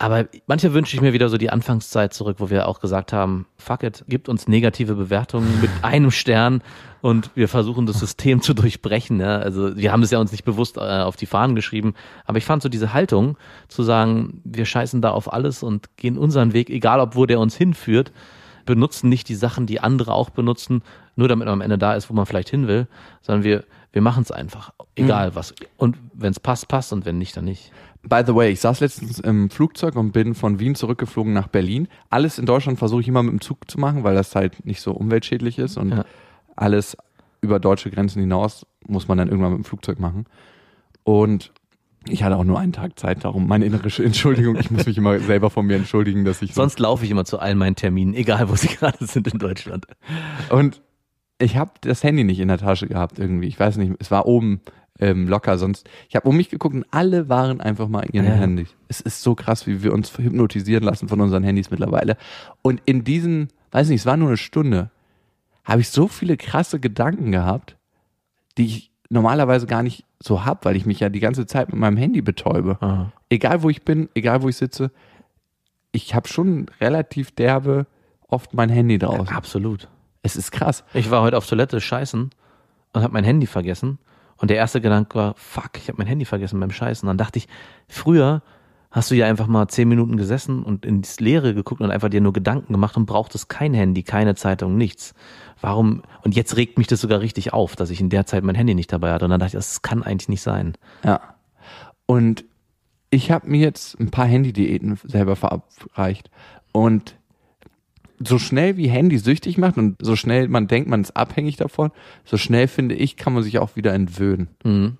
Aber manche wünsche ich mir wieder so die Anfangszeit zurück, wo wir auch gesagt haben, fuck it, gibt uns negative Bewertungen mit einem Stern und wir versuchen das System zu durchbrechen. Ja? Also wir haben es ja uns nicht bewusst äh, auf die Fahnen geschrieben, aber ich fand so diese Haltung zu sagen, wir scheißen da auf alles und gehen unseren Weg, egal ob wo der uns hinführt, benutzen nicht die Sachen, die andere auch benutzen, nur damit man am Ende da ist, wo man vielleicht hin will, sondern wir, wir machen es einfach, egal was. Und wenn es passt, passt und wenn nicht, dann nicht. By the way, ich saß letztens im Flugzeug und bin von Wien zurückgeflogen nach Berlin. Alles in Deutschland versuche ich immer mit dem Zug zu machen, weil das halt nicht so umweltschädlich ist und Ja. alles über deutsche Grenzen hinaus muss man dann irgendwann mit dem Flugzeug machen. Und ich hatte auch nur einen Tag Zeit, darum meine innere Entschuldigung. Ich muss mich immer selber von mir entschuldigen, dass ich so Sonst laufe ich immer zu allen meinen Terminen, egal wo sie gerade sind in Deutschland. Und ich habe das Handy nicht in der Tasche gehabt irgendwie. Ich weiß nicht, es war oben ähm, locker. Sonst, ich habe um mich geguckt und alle waren einfach mal in ihren Ja. Handys. Es ist so krass, wie wir uns hypnotisieren lassen von unseren Handys mittlerweile. Und in diesen, weiß nicht, es war nur eine Stunde, habe ich so viele krasse Gedanken gehabt, die ich normalerweise gar nicht so hab, weil ich mich ja die ganze Zeit mit meinem Handy betäube. Aha. Egal wo ich bin, egal wo ich sitze, ich habe schon relativ derbe oft mein Handy draußen. Absolut. Es ist krass. Ich war heute auf Toilette scheißen und habe mein Handy vergessen. Und der erste Gedanke war, fuck, ich habe mein Handy vergessen beim Scheißen. Dann dachte ich, früher hast du ja einfach mal zehn Minuten gesessen und ins Leere geguckt und einfach dir nur Gedanken gemacht und brauchtest kein Handy, keine Zeitung, nichts. Warum? Und jetzt regt mich das sogar richtig auf, dass ich in der Zeit mein Handy nicht dabei hatte. Und dann dachte ich, das kann eigentlich nicht sein. Ja. Und ich habe mir jetzt ein paar Handy-Diäten selber verabreicht. Und so schnell wie Handy süchtig macht und so schnell man denkt, man ist abhängig davon, so schnell finde ich, kann man sich auch wieder entwöhnen. Mhm.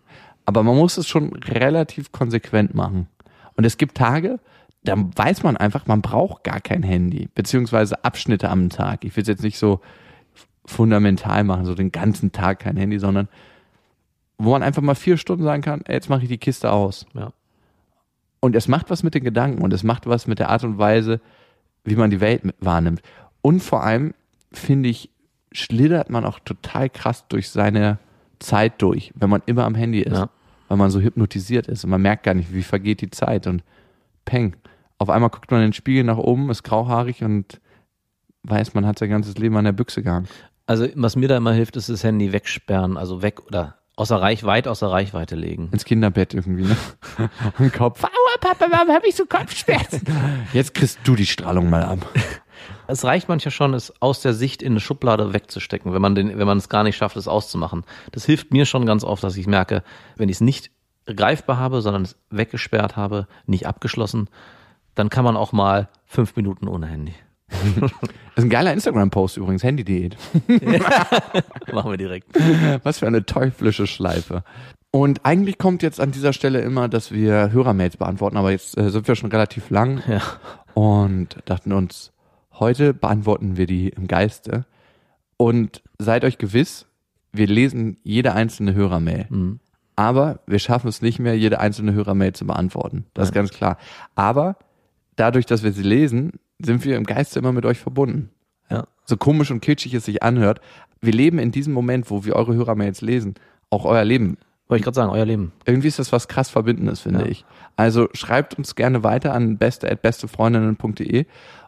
Aber man muss es schon relativ konsequent machen. Und es gibt Tage, da weiß man einfach, man braucht gar kein Handy, beziehungsweise Abschnitte am Tag. Ich will es jetzt nicht so fundamental machen, so den ganzen Tag kein Handy, sondern wo man einfach mal vier Stunden sagen kann, ey, jetzt mache ich die Kiste aus. Ja. Und es macht was mit den Gedanken und es macht was mit der Art und Weise, wie man die Welt wahrnimmt. Und vor allem, finde ich, schlittert man auch total krass durch seine Zeit durch, wenn man immer am Handy ist. Ja. Weil man so hypnotisiert ist und man merkt gar nicht, wie vergeht die Zeit und peng. Auf einmal guckt man in den Spiegel nach oben, ist grauhaarig und weiß, man hat sein ganzes Leben an der Büchse gehangen. Also was mir da immer hilft, ist das Handy wegsperren, also weg oder außer Reich, weit außer Reichweite legen. Ins Kinderbett irgendwie, ne? Im Kopf. Aua, Papa, warum habe ich so Kopfschmerzen? Jetzt kriegst du die Strahlung mal ab. Es reicht manchmal schon, es aus der Sicht in eine Schublade wegzustecken, wenn man den, wenn man es gar nicht schafft, es auszumachen. Das hilft mir schon ganz oft, dass ich merke, wenn ich es nicht greifbar habe, sondern es weggesperrt habe, nicht abgeschlossen, dann kann man auch mal fünf Minuten ohne Handy. Das ist ein geiler Instagram-Post übrigens, Handy-Diät. Machen wir direkt. Was für eine teuflische Schleife. Und eigentlich kommt jetzt an dieser Stelle immer, dass wir Hörermails beantworten, aber jetzt äh, sind wir schon relativ lang Ja. und dachten uns, heute beantworten wir die im Geiste. Und seid euch gewiss, wir lesen jede einzelne Hörermail. Mhm. Aber wir schaffen es nicht mehr, jede einzelne Hörermail zu beantworten. Das ist ganz klar. Aber dadurch, dass wir sie lesen, sind wir im Geiste immer mit euch verbunden. Ja. So komisch und kitschig es sich anhört. Wir leben in diesem Moment, wo wir eure Hörermails lesen, auch euer Leben. Wollte ich gerade sagen, euer Leben. Irgendwie ist das was krass Verbindendes, finde Ja. ich. Also schreibt uns gerne weiter an beste.bestefreundinnen.de.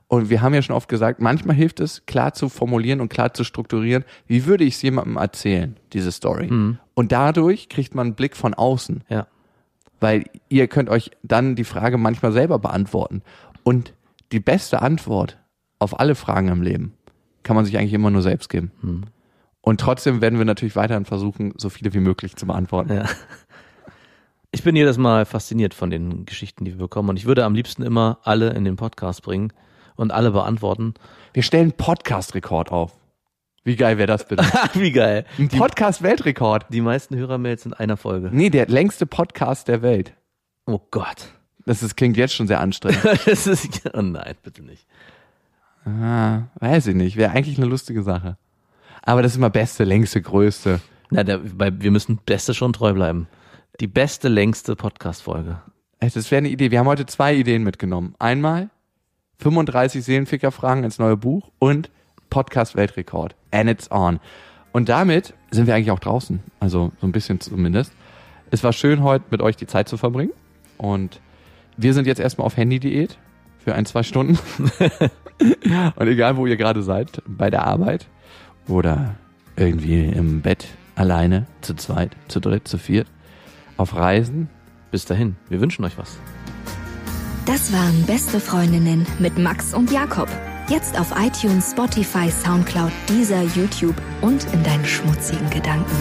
Und wir haben ja schon oft gesagt, manchmal hilft es, klar zu formulieren und klar zu strukturieren, wie würde ich es jemandem erzählen, diese Story. Und dadurch kriegt man einen Blick von außen, Ja. weil ihr könnt euch dann die Frage manchmal selber beantworten. Und die beste Antwort auf alle Fragen im Leben kann man sich eigentlich immer nur selbst geben. Und trotzdem werden wir natürlich weiterhin versuchen, so viele wie möglich zu beantworten. Ja. Ich bin jedes Mal fasziniert von den Geschichten, die wir bekommen. Und ich würde am liebsten immer alle in den Podcast bringen und alle beantworten. Wir stellen Podcast-Rekord auf. Wie geil wäre das bitte? Wie geil. Ein Podcast-Weltrekord. Die meisten Hörermails in einer Folge. Nee, der längste Podcast der Welt. Oh Gott. Das ist, klingt jetzt schon sehr anstrengend. Das ist, oh nein, bitte nicht. ah, weiß ich nicht. Wäre eigentlich eine lustige Sache. Aber das ist immer beste, längste, größte. Na, der, bei, wir müssen Beste schon treu bleiben. Die beste, längste Podcast-Folge. Das wäre eine Idee. Wir haben heute zwei Ideen mitgenommen. Einmal 35 Seelenficker-Fragen ins neue Buch und Podcast-Weltrekord. And it's on. Und damit sind wir eigentlich auch draußen. Also so ein bisschen zumindest. Es war schön, heute mit euch die Zeit zu verbringen. Und wir sind jetzt erstmal auf Handy-Diät für ein, zwei Stunden. und egal, wo ihr gerade seid, bei der Arbeit oder irgendwie im Bett, alleine, zu zweit, zu dritt, zu viert, auf Reisen, Bis dahin, wir wünschen euch was. Das waren Beste Freundinnen mit Max und Jakob. Jetzt auf iTunes, Spotify, Soundcloud, Deezer, YouTube und in deinen schmutzigen Gedanken.